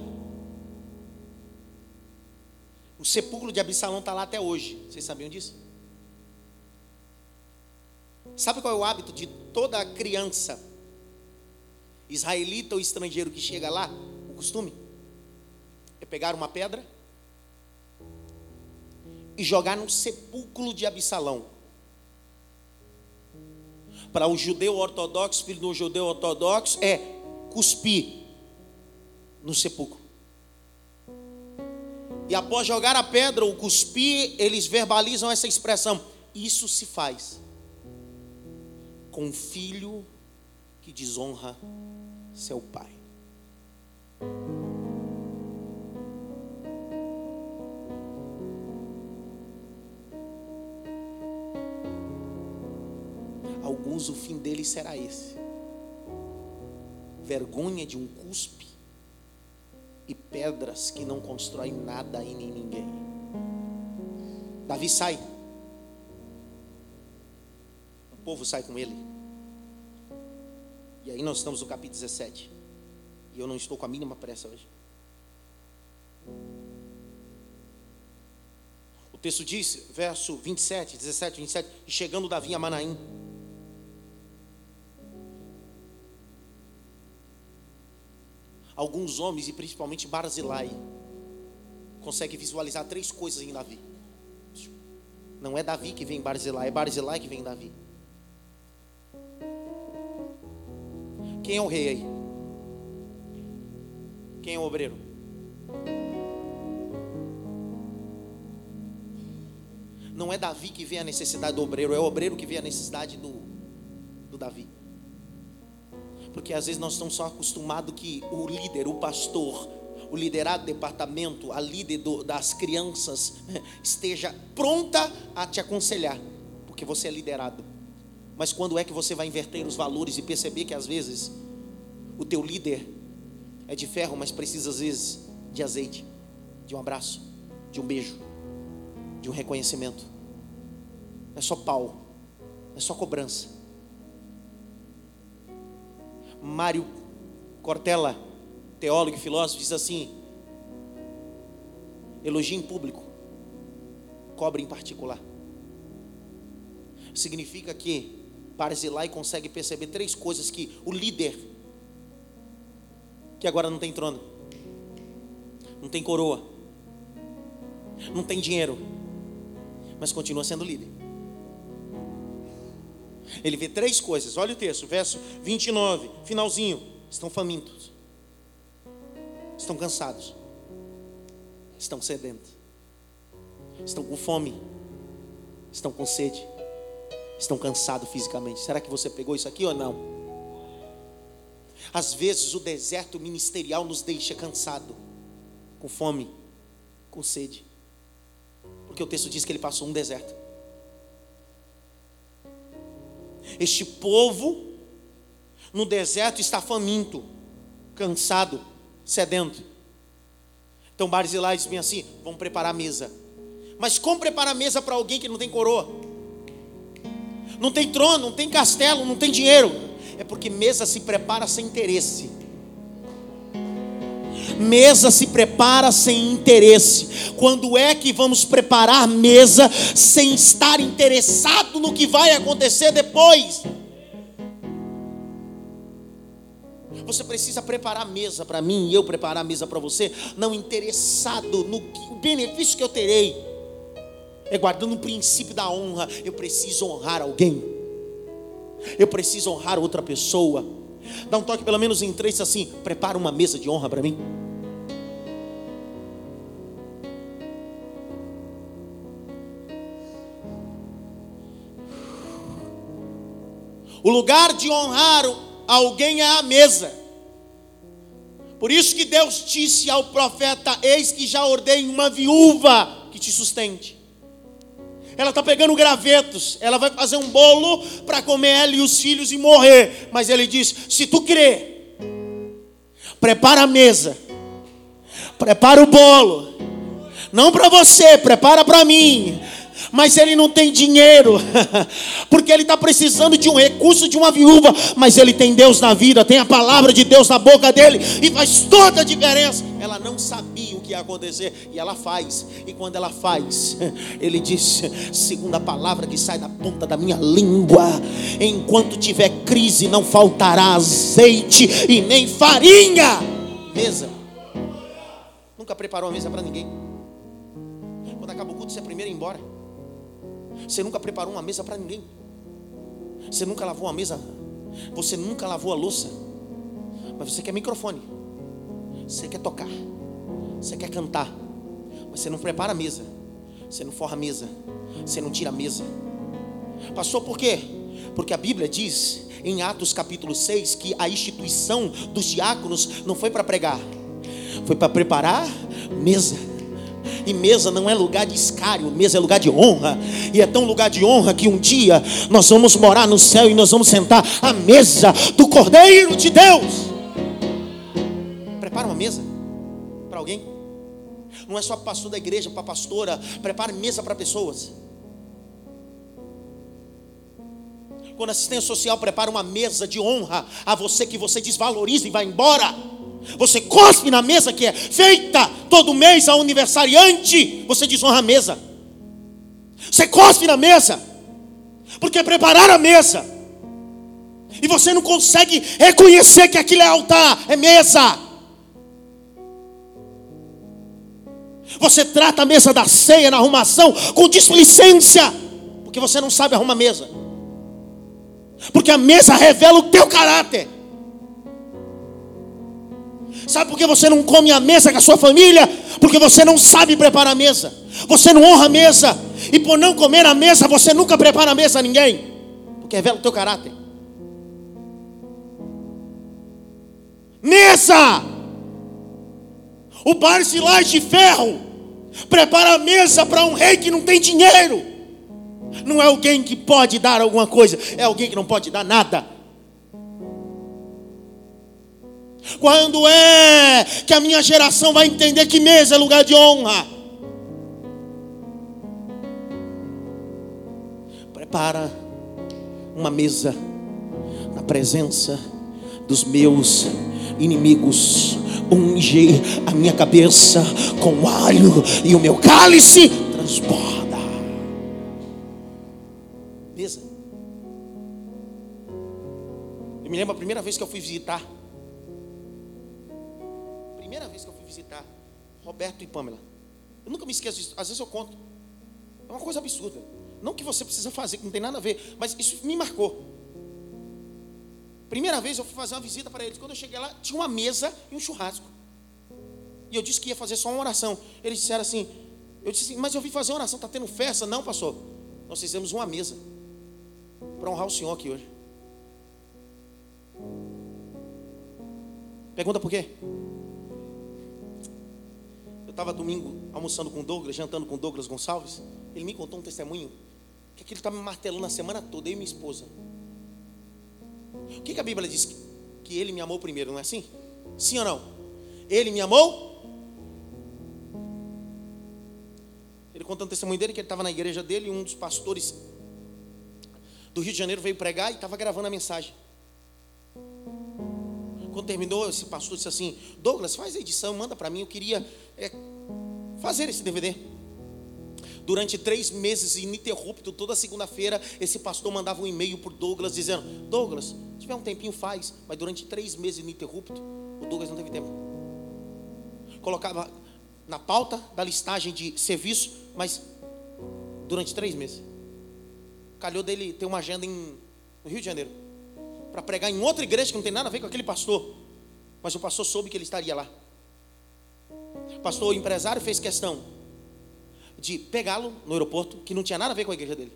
O sepulcro de Absalão está lá até hoje. Vocês sabiam disso? Sabe qual é o hábito de toda criança, israelita ou estrangeiro que chega lá? O costume? É pegar uma pedra e jogar no sepulcro de Absalão. Para o judeu ortodoxo, filho do judeu ortodoxo, é cuspir no sepulcro. E após jogar a pedra ou cuspir, eles verbalizam essa expressão. Isso se faz com um filho que desonra seu pai. Alguns o fim deles será esse: vergonha de um cuspe e pedras que não constroem nada em nem ninguém. Davi sai, o povo sai com ele. E aí nós estamos no capítulo 17. E eu não estou com a mínima pressa hoje. O texto diz, verso 27, 17, 27, e chegando Davi a Manaim, alguns homens, e principalmente Barzilai, consegue visualizar três coisas em Davi. Não é Davi que vem em Barzilai, é Barzilai que vem em Davi. Quem é o rei aí? Quem é o obreiro? Não é Davi que vê a necessidade do obreiro, é o obreiro que vê a necessidade do, do Davi. Porque às vezes nós estamos só acostumados que o líder, o pastor, o liderado do departamento, a líder do- das crianças, [LAUGHS] esteja pronta a te aconselhar, porque você é liderado. Mas quando é que você vai inverter os valores e perceber que às vezes o teu líder é de ferro, mas precisa às vezes de azeite, de um abraço, de um beijo, de um reconhecimento. É só pau, é só cobrança. Mário Cortella, teólogo e filósofo, diz assim: elogio em público, cobre em particular. Significa que Barzilai consegue perceber três coisas que o líder, que agora não tem trono, não tem coroa, não tem dinheiro, mas continua sendo líder. Ele vê três coisas, olha o texto, verso 29, finalzinho. Estão famintos, estão cansados, estão sedentos, estão com fome, estão com sede, estão cansados fisicamente. Será que você pegou isso aqui ou não? Às vezes o deserto ministerial nos deixa cansado, com fome, com sede, porque o texto diz que ele passou um deserto. Este povo no deserto está faminto, cansado, sedento. Então Barzilai diz bem assim: vamos preparar a mesa. Mas como preparar a mesa para alguém que não tem coroa? Não tem trono, não tem castelo, não tem dinheiro. É porque mesa se prepara sem interesse. Mesa se prepara sem interesse. Quando é que vamos preparar mesa sem estar interessado no que vai acontecer depois? Você precisa preparar mesa para mim e eu preparar a mesa para você, não interessado no que, benefício que eu terei. É guardando o princípio da honra. Eu preciso honrar alguém. Eu preciso honrar outra pessoa. Dá um toque pelo menos em três assim. Prepara uma mesa de honra para mim. O lugar de honrar alguém é a mesa. Por isso que Deus disse ao profeta: Eis que já ordei uma viúva que te sustente. Ela está pegando gravetos, ela vai fazer um bolo para comer ela e os filhos e morrer. Mas ele diz: Se tu crer, prepara a mesa, prepara o bolo, não para você, prepara para mim. Mas ele não tem dinheiro, [LAUGHS] porque ele está precisando de um recurso de uma viúva. Mas ele tem Deus na vida, tem a palavra de Deus na boca dele, e faz toda a diferença. Ela não sabia o que ia acontecer, e ela faz. E quando ela faz, [LAUGHS] ele diz: segundo a palavra que sai da ponta da minha língua, enquanto tiver crise, não faltará azeite e nem farinha. Mesa. Nunca preparou a mesa para ninguém. Quando acaba o culto, você é primeiro embora. Você nunca preparou uma mesa para ninguém. Você nunca lavou a mesa. Você nunca lavou a louça. Mas você quer microfone. Você quer tocar. Você quer cantar. Mas você não prepara a mesa. Você não forra a mesa. Você não tira a mesa. Pastor, por quê? Porque a Bíblia diz em Atos capítulo 6 que a instituição dos diáconos não foi para pregar, foi para preparar mesa. E mesa não é lugar de escárnio, mesa é lugar de honra. E é tão lugar de honra que um dia nós vamos morar no céu e nós vamos sentar à mesa do Cordeiro de Deus. Prepara uma mesa para alguém. Não é só para pastor da igreja, para pastora. Prepare mesa para pessoas. Quando a assistência social prepara uma mesa de honra a você que você desvaloriza e vai embora. Você cospe na mesa que é feita todo mês ao aniversariante. Você desonra a mesa. Você cospe na mesa. Porque preparar a mesa. E você não consegue reconhecer que aquilo é altar, é mesa. Você trata a mesa da ceia na arrumação com displicência. Porque você não sabe arrumar mesa. Porque a mesa revela o teu caráter. Sabe por que você não come a mesa com a sua família? Porque você não sabe preparar a mesa. Você não honra a mesa. E por não comer a mesa, você nunca prepara a mesa a ninguém. Porque revela o teu caráter. Mesa! O Barzilai de ferro prepara a mesa para um rei que não tem dinheiro. Não é alguém que pode dar alguma coisa, é alguém que não pode dar nada. Quando é que a minha geração vai entender que mesa é lugar de honra? Prepara uma mesa na presença dos meus inimigos. Unge a minha cabeça com alho e o meu cálice transborda. Mesa. Eu me lembro a primeira vez que eu fui visitar. Primeira vez que eu fui visitar Roberto e Pamela. Eu nunca me esqueço disso. Às vezes eu conto. É uma coisa absurda. Não que você precisa fazer, que não tem nada a ver, mas isso me marcou. Primeira vez eu fui fazer uma visita para eles. Quando eu cheguei lá, tinha uma mesa e um churrasco. E eu disse que ia fazer só uma oração. Eles disseram assim: Eu disse assim, mas eu vim fazer uma oração, está tendo festa? Não, pastor. Nós fizemos uma mesa para honrar o Senhor aqui hoje. Pergunta por quê? Estava domingo almoçando com Douglas, jantando com Douglas Gonçalves. Ele me contou um testemunho que aquilo estava me martelando a semana toda, eu e minha esposa. O que, que a Bíblia diz? Que ele me amou primeiro, não é assim? Sim ou não? Ele me amou? Ele conta um testemunho dele que ele estava na igreja dele e um dos pastores do Rio de Janeiro veio pregar e estava gravando a mensagem. Quando terminou, esse pastor disse assim: Douglas, faz a edição, manda para mim. Eu queria é, fazer esse DVD. Durante três meses, ininterrupto, toda segunda-feira, esse pastor mandava um e-mail para Douglas dizendo: Douglas, se tiver um tempinho, faz. Mas durante três meses ininterrupto, o Douglas não teve tempo. Colocava na pauta da listagem de serviço, mas durante três meses. Calhou dele ter uma agenda em, no Rio de Janeiro para pregar em outra igreja que não tem nada a ver com aquele pastor. Mas o pastor soube que ele estaria lá. Pastor o empresário fez questão de pegá-lo no aeroporto, que não tinha nada a ver com a igreja dele.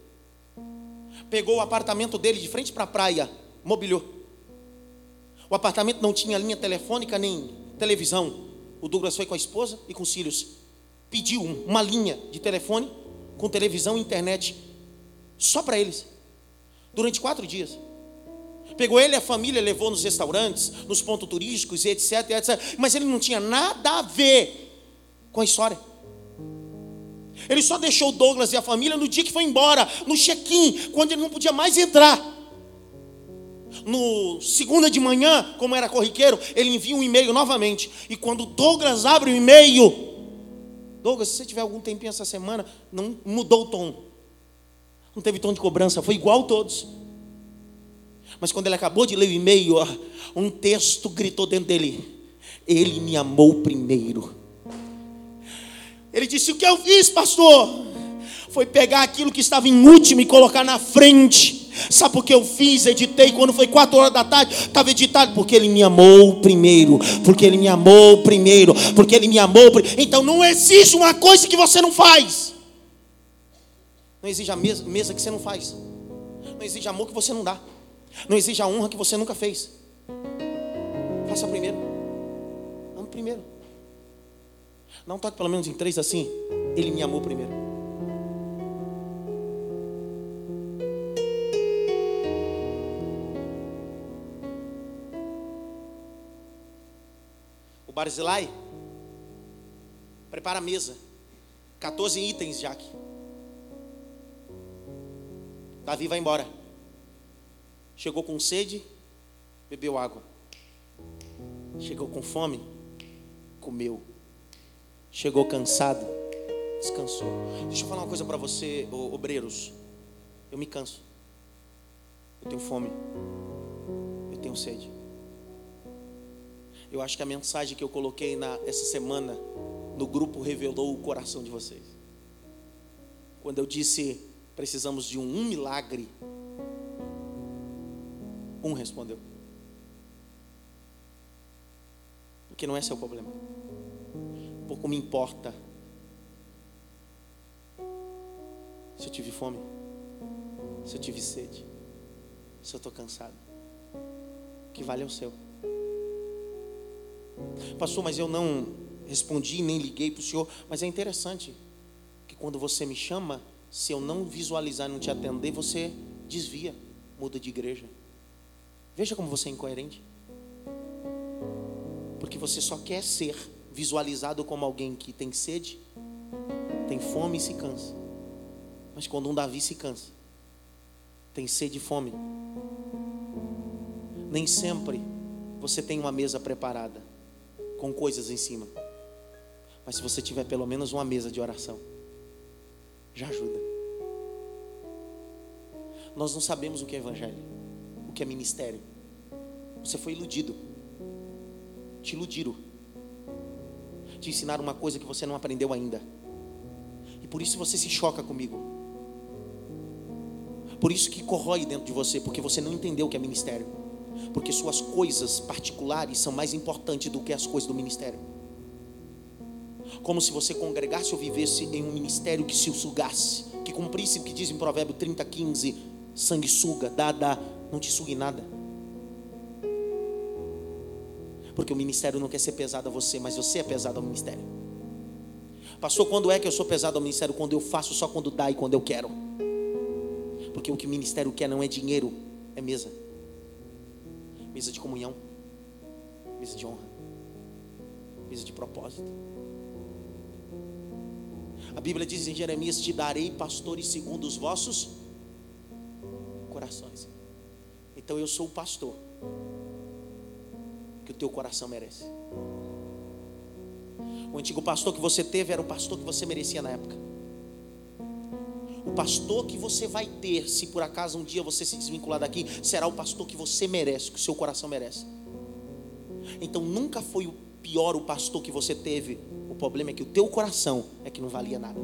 Pegou o apartamento dele de frente para a praia, mobiliou. O apartamento não tinha linha telefônica nem televisão. O Douglas foi com a esposa e com os filhos. Pediu uma linha de telefone com televisão e internet só para eles. Durante quatro dias. Pegou ele e a família, levou nos restaurantes, nos pontos turísticos, etc, etc. Mas ele não tinha nada a ver com a história. Ele só deixou Douglas e a família no dia que foi embora, no check-in, quando ele não podia mais entrar. No segunda de manhã, como era corriqueiro, ele envia um e-mail novamente. E quando Douglas abre o e-mail, Douglas, se você tiver algum tempinho essa semana, não mudou o tom. Não teve tom de cobrança, foi igual a todos. Mas quando ele acabou de ler o e-mail, um texto gritou dentro dele: Ele me amou primeiro. Ele disse: O que eu fiz, pastor? Foi pegar aquilo que estava em último e colocar na frente. Sabe por que eu fiz? Editei quando foi quatro horas da tarde. Estava editado porque ele me amou primeiro. Porque ele me amou primeiro. Porque ele me amou. Então não existe uma coisa que você não faz. Não exige a mesa, mesa que você não faz. Não exige amor que você não dá. Não exige a honra que você nunca fez. Faça primeiro. Ame primeiro. Não toque pelo menos em três assim. Ele me amou primeiro. O Barzilai prepara a mesa. 14 itens, Jaque. Davi vai embora. Chegou com sede, bebeu água. Chegou com fome, comeu. Chegou cansado, descansou. Deixa eu falar uma coisa para você, obreiros. Eu me canso. Eu tenho fome. Eu tenho sede. Eu acho que a mensagem que eu coloquei na, essa semana no grupo revelou o coração de vocês. Quando eu disse precisamos de um, um milagre, um respondeu. Porque não é seu problema pouco me importa Se eu tive fome, se eu tive sede, se eu estou cansado, o que vale é o seu. Pastor, mas eu não respondi nem liguei para o senhor. Mas é interessante que quando você me chama, se eu não visualizar e não te atender, você desvia, muda de igreja. Veja como você é incoerente. Porque você só quer ser visualizado como alguém que tem sede, tem fome e se cansa. Mas quando um Davi se cansa, tem sede e fome, nem sempre você tem uma mesa preparada com coisas em cima. Mas se você tiver pelo menos uma mesa de oração, já ajuda. Nós não sabemos o que é evangelho, o que é ministério. Você foi iludido. Te iludiram. Te ensinaram uma coisa que você não aprendeu ainda. E por isso você se choca comigo. Por isso que corrói dentro de você, porque você não entendeu o que é ministério. Porque suas coisas particulares são mais importantes do que as coisas do ministério. Como se você congregasse ou vivesse em um ministério que se sugasse, que cumprisse o que diz em Provérbio 30, 15: sanguessuga, dá, dá, não te sugue nada. Porque o ministério não quer ser pesado a você, mas você é pesado ao ministério. Pastor, quando é que eu sou pesado ao ministério? Quando eu faço só quando dá e quando eu quero. Porque o que o ministério quer não é dinheiro, é mesa. Mesa de comunhão, mesa de honra, mesa de propósito. A Bíblia diz em Jeremias: Te darei pastores segundo os vossos corações. Então eu sou o pastor que o teu coração merece. O antigo pastor que você teve era o pastor que você merecia na época. O pastor que você vai ter, se por acaso um dia você se desvincular daqui, será o pastor que você merece, que o seu coração merece. Então nunca foi o pior o pastor que você teve. O problema é que o teu coração é que não valia nada.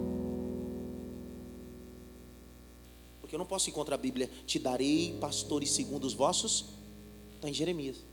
Porque eu não posso encontrar a Bíblia, te darei pastores segundo os vossos. Está em Jeremias.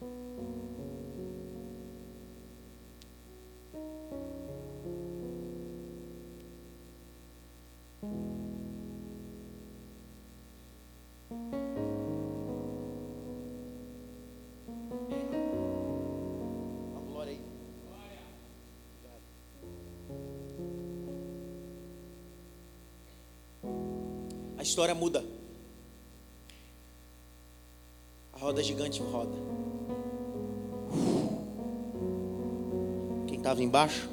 História muda. A roda gigante roda. Quem estava embaixo,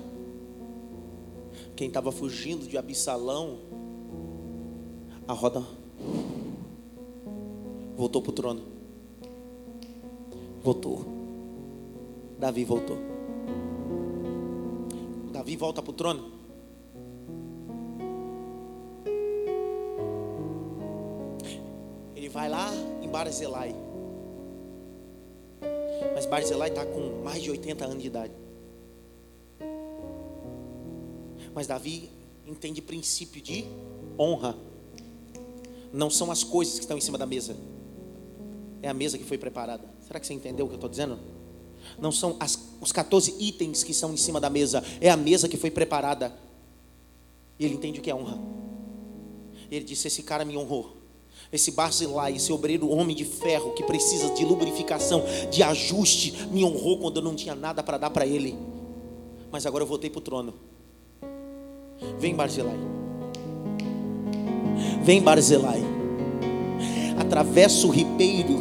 quem estava fugindo de Absalão, a roda voltou para o trono. Voltou. Davi voltou. Davi volta para o trono. Em Barzilai. Mas Barzilai está com mais de 80 anos de idade. Mas Davi entende princípio de honra. Não são as coisas que estão em cima da mesa. É a mesa que foi preparada. Será que você entendeu o que eu estou dizendo? Não são as, os 14 itens que estão em cima da mesa. É a mesa que foi preparada. E ele entende o que é honra. Ele disse: Esse cara me honrou. Esse Barzilai, esse obreiro homem de ferro que precisa de lubrificação, de ajuste, me honrou quando eu não tinha nada para dar para ele. Mas agora eu voltei para o trono. Vem, Barzilai. Vem, Barzilai. Atravessa o ribeiro,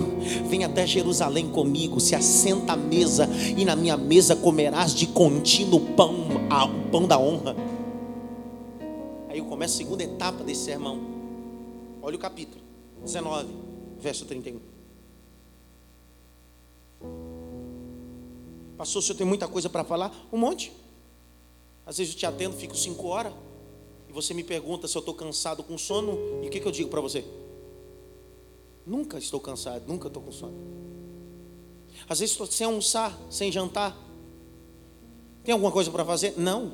vem até Jerusalém comigo, se assenta à mesa, e na minha mesa comerás de contínuo pão, o pão da honra. Aí eu começo a segunda etapa desse sermão. Olha o capítulo 19, verso 31. Pastor, o senhor tem muita coisa para falar? Um monte. Às vezes eu te atendo, fico cinco horas, e você me pergunta se eu estou cansado com sono, e o que, que eu digo para você? Nunca estou cansado, nunca estou com sono. Às vezes estou sem almoçar, sem jantar. Tem alguma coisa para fazer? Não.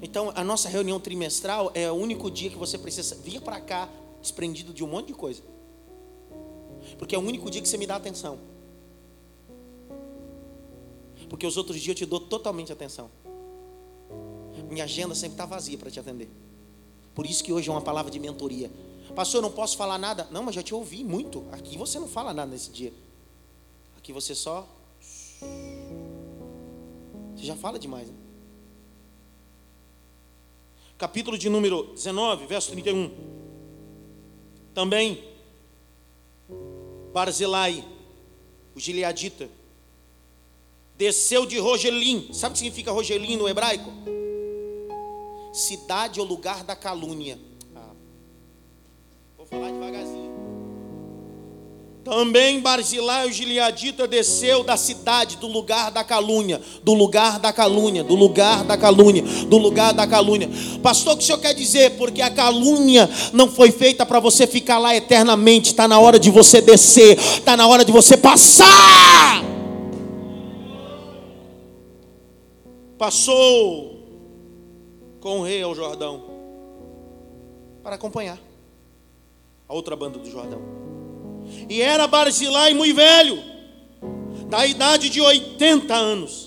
Então, a nossa reunião trimestral é o único dia que você precisa vir para cá desprendido de um monte de coisa. Porque é o único dia que você me dá atenção. Porque os outros dias eu te dou totalmente atenção. Minha agenda sempre está vazia para te atender. Por isso que hoje é uma palavra de mentoria. Pastor, eu não posso falar nada. Não, mas já te ouvi muito. Aqui você não fala nada nesse dia. Aqui você só. Você já fala demais. Né? Capítulo de número 19, verso 31. Também Barzilai, o gileadita, desceu de Rogelim. Sabe o que significa Rogelim no hebraico? Cidade ou lugar da calúnia. Ah, vou falar devagarzinho. Também Barzilai, o gileadita, desceu da cidade, do lugar da calúnia, do lugar da calúnia, do lugar da calúnia, do lugar da calúnia. Pastor, o que o senhor quer dizer? Porque a calúnia não foi feita para você ficar lá eternamente, está na hora de você descer, está na hora de você passar. Passou com o rei ao Jordão para acompanhar a outra banda do Jordão. E era Barzilai muito velho, da idade de 80 anos.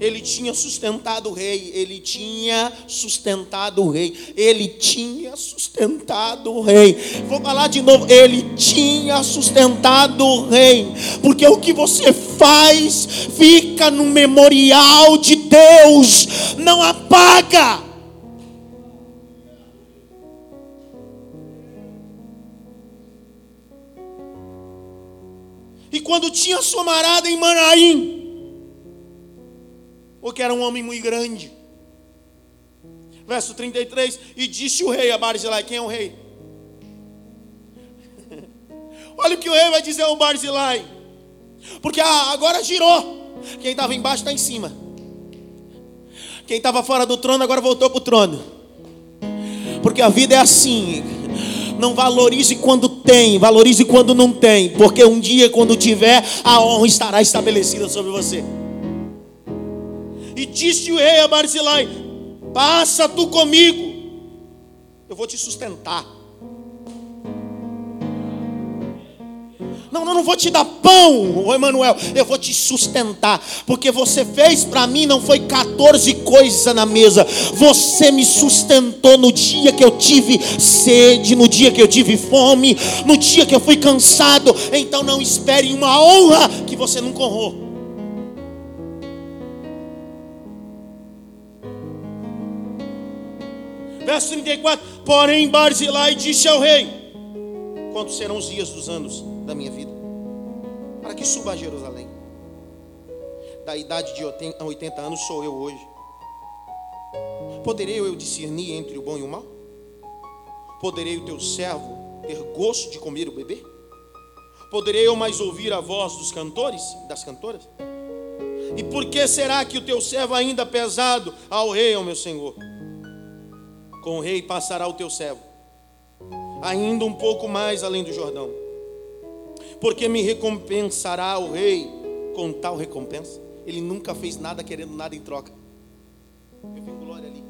Ele tinha sustentado o rei, ele tinha sustentado o rei, ele tinha sustentado o rei. Vou falar de novo, ele tinha sustentado o rei, porque o que você faz fica no memorial de Deus, não apaga. E quando tinha sua morada em Manaim, porque era um homem muito grande. Verso 33, e disse o rei a Barzilai, quem é o rei? [LAUGHS] Olha o que o rei vai dizer ao Barzilai. Porque ah, agora girou. Quem estava embaixo está em cima. Quem estava fora do trono agora voltou para o trono. Porque a vida é assim. Não valorize quando tem, valorize quando não tem, porque um dia, quando tiver, a honra estará estabelecida sobre você. E disse o rei a Barzilai: Passa tu comigo, eu vou te sustentar. Não, não, não vou te dar pão, Emanuel, eu vou te sustentar, porque você fez para mim não foi 14 coisas na mesa. Você me sustentou no dia que eu tive sede, no dia que eu tive fome, no dia que eu fui cansado. Então não espere uma honra que você nunca honrou. Verso 34: Porém, Barzilai disse ao rei: Quantos serão os dias dos anos? Da minha vida, para que suba a Jerusalém. Da idade de 80 anos sou eu hoje. Poderei eu discernir entre o bom e o mal? Poderei o teu servo ter gosto de comer o bebê? Poderei eu mais ouvir a voz dos cantores das cantoras? E por que será que o teu servo ainda pesado ao rei, ao meu senhor? Com o rei passará o teu servo, ainda um pouco mais além do Jordão porque me recompensará o rei com tal recompensa. Ele nunca fez nada querendo nada em troca. Eu vi glória ali.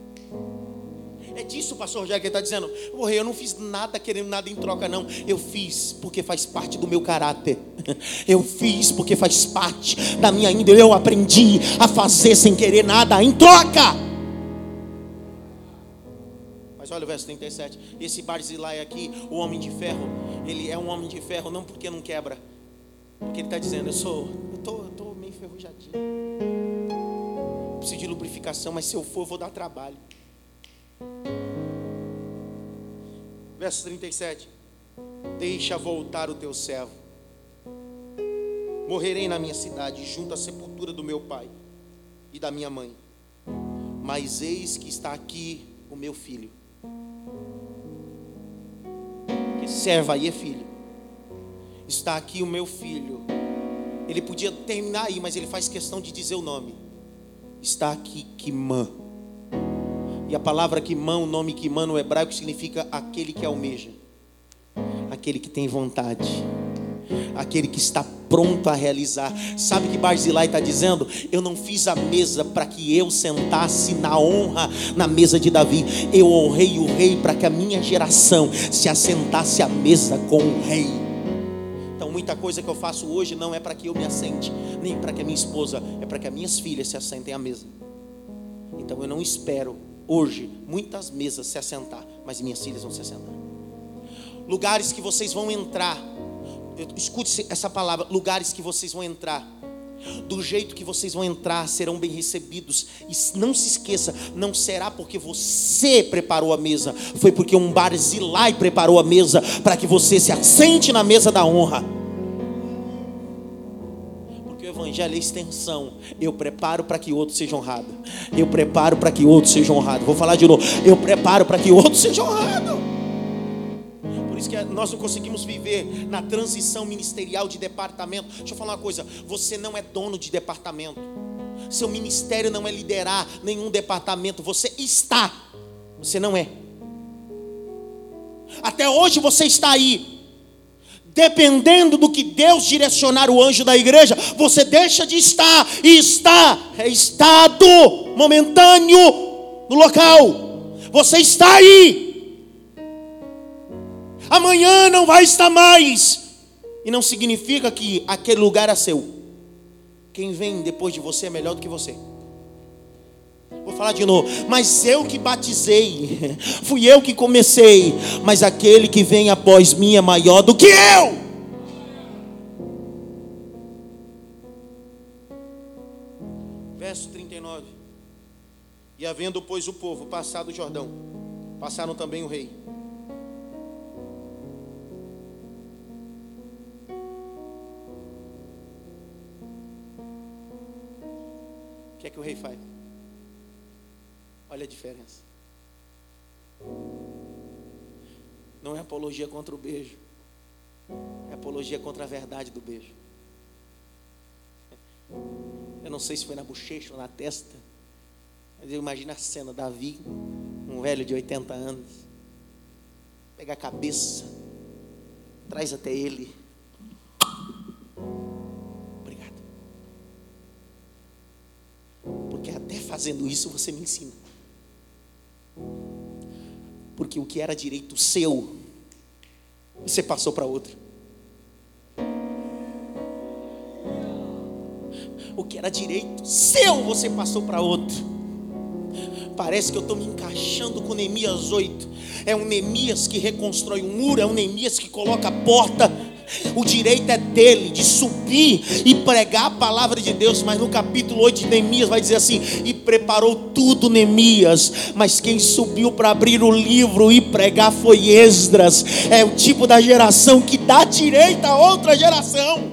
É disso, pastor Rogério, que está dizendo. O rei, eu não fiz nada querendo nada em troca, não. Eu fiz porque faz parte do meu caráter. [LAUGHS] Eu fiz porque faz parte da minha índole. Eu aprendi a fazer sem querer nada em troca. Olha o verso 37. Esse Barzilai aqui, o homem de ferro, ele é um homem de ferro não porque não quebra. Porque ele está dizendo, eu sou, eu tô, tô meio enferrujadinho. Preciso de lubrificação, mas se eu for, vou dar trabalho. Verso 37. Deixa voltar o teu servo. Morrerei na minha cidade, junto à sepultura do meu pai e da minha mãe. Mas eis que está aqui o meu filho serva aí é filho. Está aqui o meu filho. Ele podia terminar aí, mas ele faz questão de dizer o nome. Está aqui Kimã. E a palavra Kimã, o nome Kimã no hebraico significa aquele que almeja, aquele que tem vontade aquele que está pronto a realizar. Sabe que Barzilai está dizendo? Eu não fiz a mesa para que eu sentasse na honra na mesa de Davi. Eu honrei o rei para que a minha geração se assentasse à mesa com o rei. Então, muita coisa que eu faço hoje não é para que eu me assente, nem para que a minha esposa, é para que as minhas filhas se assentem à mesa. Então, eu não espero hoje muitas mesas se assentar, mas minhas filhas vão se assentar. Lugares que vocês vão entrar, escute essa palavra: lugares que vocês vão entrar do jeito que vocês vão entrar, serão bem recebidos. E não se esqueça, não será porque você preparou a mesa, foi porque um Barzilai preparou a mesa para que você se assente na mesa da honra. Porque o evangelho é extensão. Eu preparo para que outro seja honrado. Eu preparo para que outro seja honrado. Vou falar de novo. Eu preparo para que outro seja honrado isso que nós não conseguimos viver na transição ministerial de departamento. Deixa eu falar uma coisa: você não é dono de departamento. Seu ministério não é liderar nenhum departamento. Você está, você não é. Até hoje você está aí. Dependendo do que Deus direcionar o anjo da igreja, você deixa de estar e está, é estado momentâneo no local. Você está aí, amanhã não vai estar mais. E não significa que aquele lugar é seu. Quem vem depois de você é melhor do que você. Vou falar de novo. Mas eu que batizei, [LAUGHS] fui eu que comecei. Mas aquele que vem após mim é maior do que eu. Verso 39. E havendo, pois, o povo passado o Jordão, passaram também o rei que é que o rei faz? Olha a diferença. Não é apologia contra o beijo. É apologia contra a verdade do beijo. Eu não sei se foi na bochecha ou na testa. Mas eu imagino a cena, Davi, um velho de 80 anos, pega a cabeça, traz até ele fazendo isso, você me ensina. Porque o que era direito seu, você passou para outro. O que era direito seu, você passou para outro. Parece que eu estou me encaixando com Neemias 8. É um Neemias que reconstrói um muro, é um Neemias que coloca a porta o direito é dele de subir e pregar a palavra de Deus, mas no capítulo 8 de Neemias vai dizer assim: e preparou tudo Neemias, mas quem subiu para abrir o livro e pregar foi Esdras. É o tipo da geração que dá direito a outra geração.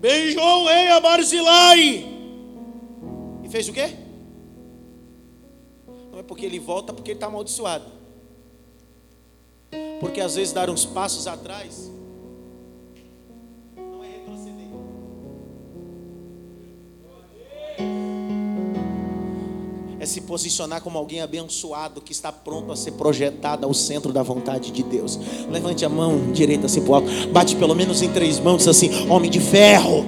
Beijou a Barzilai. E fez o quê? Não é porque ele volta, porque ele está amaldiçoado. Porque às vezes dar uns passos atrás não é retroceder. É se posicionar como alguém abençoado que está pronto a ser projetado ao centro da vontade de Deus. Levante a mão direita assim para alto, bate pelo menos em três mãos, assim: Homem de ferro.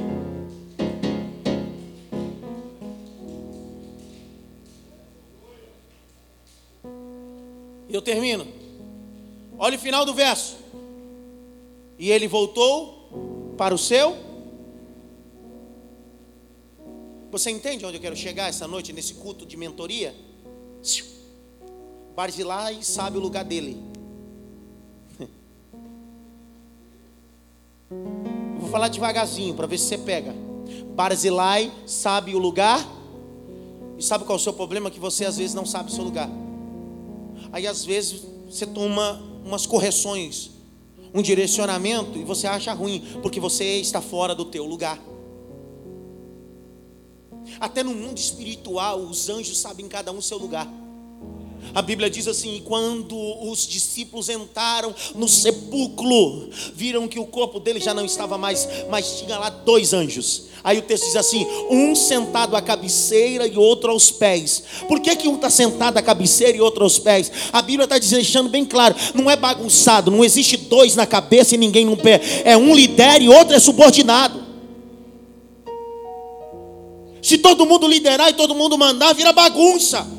Eu termino. Olha o final do verso. E ele voltou para o seu. Você entende onde eu quero chegar essa noite, nesse culto de mentoria? Barzilai sabe o lugar dele. [LAUGHS] Vou falar devagarzinho para ver se você pega. Barzilai sabe o lugar. E sabe qual é o seu problema? Que você às vezes não sabe o seu lugar. Aí às vezes você toma umas correções, um direcionamento e você acha ruim, porque você está fora do teu lugar. Até no mundo espiritual, os anjos sabem cada um seu lugar. A Bíblia diz assim: quando os discípulos entraram no sepulcro, viram que o corpo dele já não estava mais, mas tinha lá dois anjos. Aí o texto diz assim: um sentado à cabeceira e outro aos pés. Por que, que um está sentado à cabeceira e outro aos pés? A Bíblia está deixando bem claro: não é bagunçado, não existe dois na cabeça e ninguém no pé. É um lidera e outro é subordinado. Se todo mundo liderar e todo mundo mandar, vira bagunça.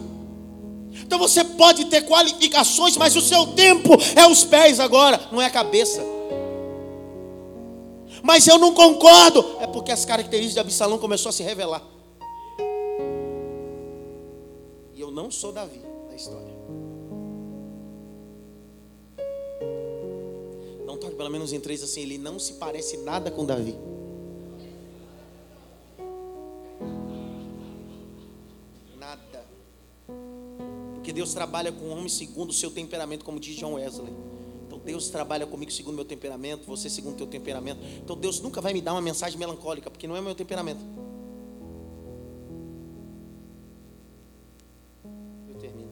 Então você pode ter qualificações, mas o seu tempo é os pés agora, não é a cabeça. Mas eu não concordo. É porque as características de Absalão começou a se revelar. E eu não sou Davi na história. Não toque pelo menos em três assim, ele não se parece nada com Davi. Porque Deus trabalha com o homem segundo o seu temperamento, como diz John Wesley. Então Deus trabalha comigo segundo o meu temperamento, você segundo o teu temperamento. Então Deus nunca vai me dar uma mensagem melancólica, porque não é meu temperamento. Eu termino.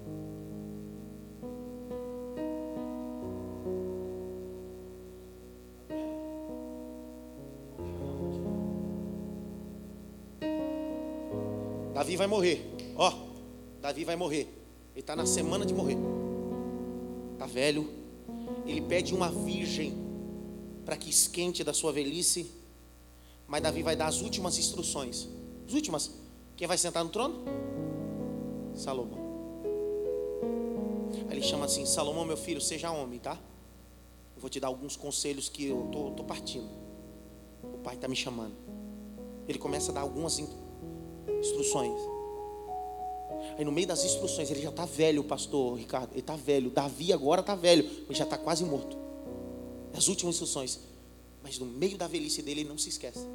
Davi vai morrer. Ó, Davi vai morrer. Ele está na semana de morrer. Está velho. Ele pede uma virgem para que esquente da sua velhice. Mas Davi vai dar as últimas instruções. As últimas. Quem vai sentar no trono? Salomão. Aí ele chama assim: Salomão, meu filho, seja homem, tá? Eu vou te dar alguns conselhos que eu tô, tô partindo. O pai está me chamando. Ele começa a dar algumas in- instruções. Aí no meio das instruções, ele já está velho, pastor Ricardo. Ele está velho. Davi agora está velho, mas já está quase morto. As últimas instruções. Mas no meio da velhice dele, ele não se esquece.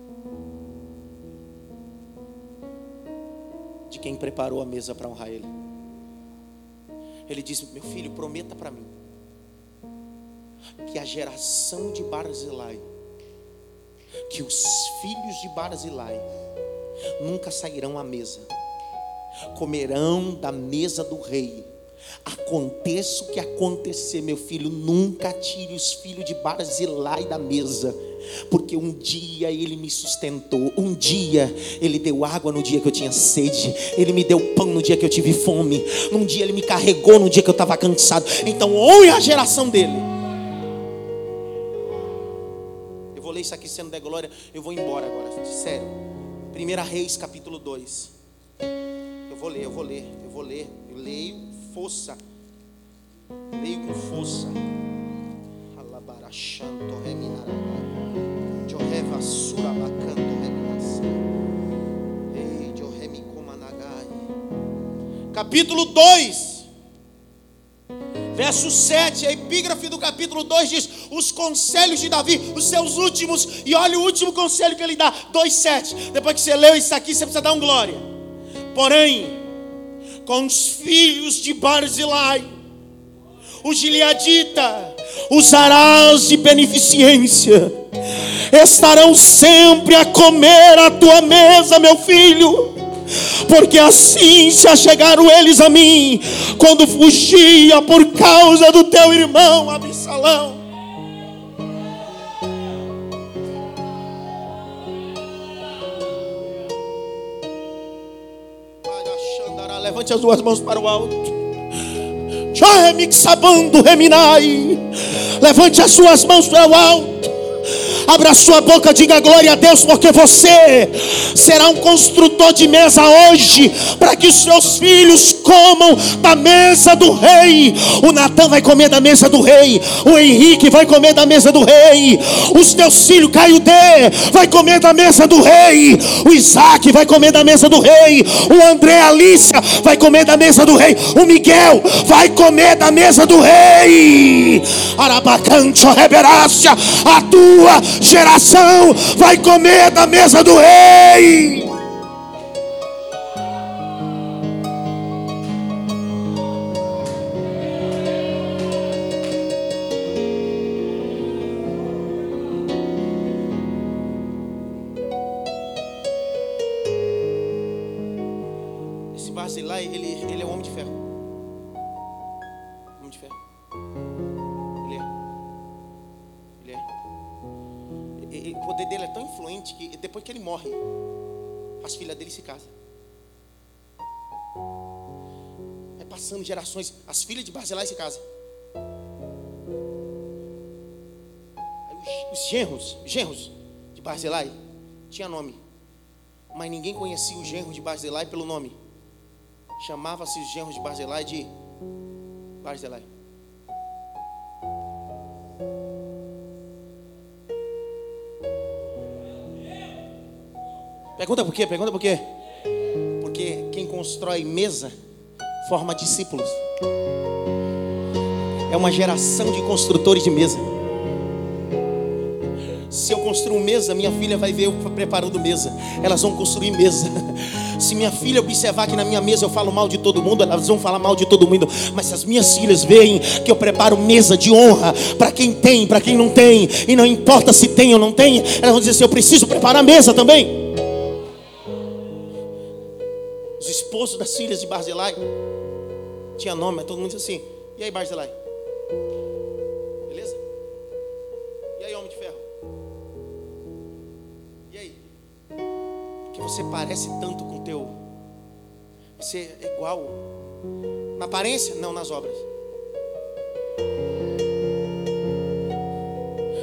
De quem preparou a mesa para honrar ele. Ele disse: Meu filho, prometa para mim que a geração de Barzilai, que os filhos de Barzilai nunca sairão à mesa, comerão da mesa do rei. Aconteça o que acontecer, meu filho, nunca tire os filhos de Barzilai da mesa, porque um dia ele me sustentou, um dia ele deu água no dia que eu tinha sede, ele me deu pão no dia que eu tive fome, num dia ele me carregou no dia que eu estava cansado. Então, honre a geração dele. Eu vou ler isso aqui sendo da glória, eu vou embora agora, sério. 1 Reis capítulo 2. Vou ler, eu vou ler, eu vou ler. Eu leio força. Leio com força. Alabarachanto reminará. Joheva surabacanto reminasa. Ei, Johemi komanagai. Capítulo 2. Verso 7, a epígrafe do capítulo 2 diz: Os conselhos de Davi, os seus últimos, e olha o último conselho que ele dá, 2,7. Depois que você leu isso aqui, você precisa dar um glória. Porém, com os filhos de Barzilai, o Gileadita, os arás de beneficência, estarão sempre a comer a tua mesa, meu filho porque assim se achegaram eles a mim, quando fugia por causa do teu irmão Absalão. Levante as duas mãos para o alto. Joemixabando reminai. Levante as suas mãos para o alto. Abra sua boca, diga glória a Deus, porque você será um construtor de mesa hoje, para que os seus filhos comam da mesa do rei. O Natan vai comer da mesa do rei, o Henrique vai comer da mesa do rei, os teus filhos, Caio D, vai comer da mesa do rei, o Isaac vai comer da mesa do rei, o André Alícia vai comer da mesa do rei, o Miguel vai comer da mesa do rei. Arabacancho reverácia, a tua geração vai comer da mesa do rei. Se casam. Vai passando gerações, as filhas de Barzilai se casam. Os, os genros, genros de Barzilai tinha nome, mas ninguém conhecia o genro de Barzilai pelo nome. Chamava-se os genros de Barzilai de Barzilai. Pergunta por quê? Pergunta por quê? Porque quem constrói mesa forma discípulos. É uma geração de construtores de mesa. Se eu construir mesa, minha filha vai ver eu preparando mesa. Elas vão construir mesa. [LAUGHS] Se minha filha observar que na minha mesa eu falo mal de todo mundo, elas vão falar mal de todo mundo. Mas se as minhas filhas veem que eu preparo mesa de honra para quem tem, para quem não tem, e não importa se tem ou não tem, elas vão dizer assim: eu preciso preparar mesa também. Os esposos das filhas de Barzilai tinha nome, mas todo mundo disse assim: e aí, Barzilai? Beleza? E aí, homem de ferro? E aí? Porque você parece tanto com o teu. Você é igual. Na aparência? Não, nas obras.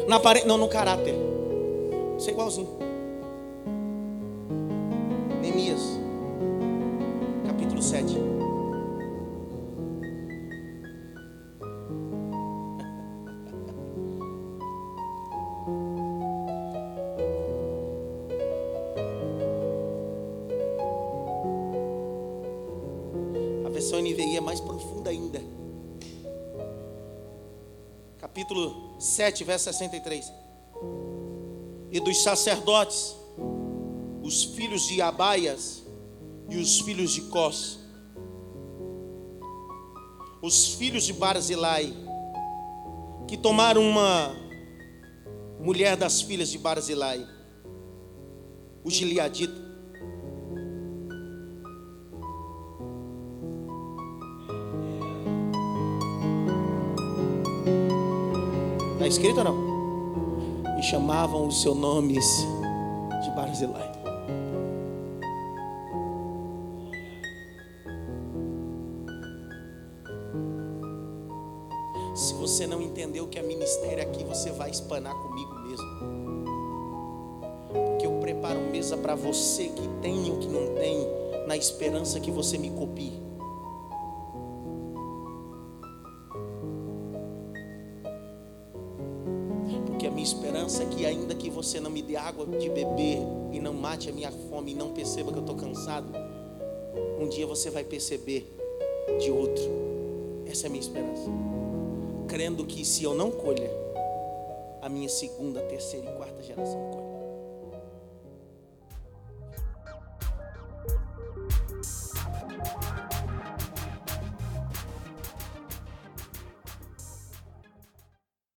Na apare... Não, no caráter. Você é igualzinho. Neemias, capítulo 7. [LAUGHS] A versão NVI é mais profunda ainda. Capítulo 7, verso 63. E dos sacerdotes, os filhos de Abaias e os filhos de Cós, os filhos de Barzilai, que tomaram uma mulher das filhas de Barzilai, o Gileadita, Está escrito ou não? E chamavam os seus nomes de Barzilai. Você não entendeu que é ministério aqui, você vai espanar comigo mesmo. Porque eu preparo mesa para você que tem e que não tem, na esperança que você me copie. Porque a minha esperança é que, ainda que você não me dê água de beber e não mate a minha fome e não perceba que eu estou cansado, um dia você vai perceber de outro. Essa é a minha esperança. Crendo que se eu não colher, a minha segunda, terceira e quarta geração colhe.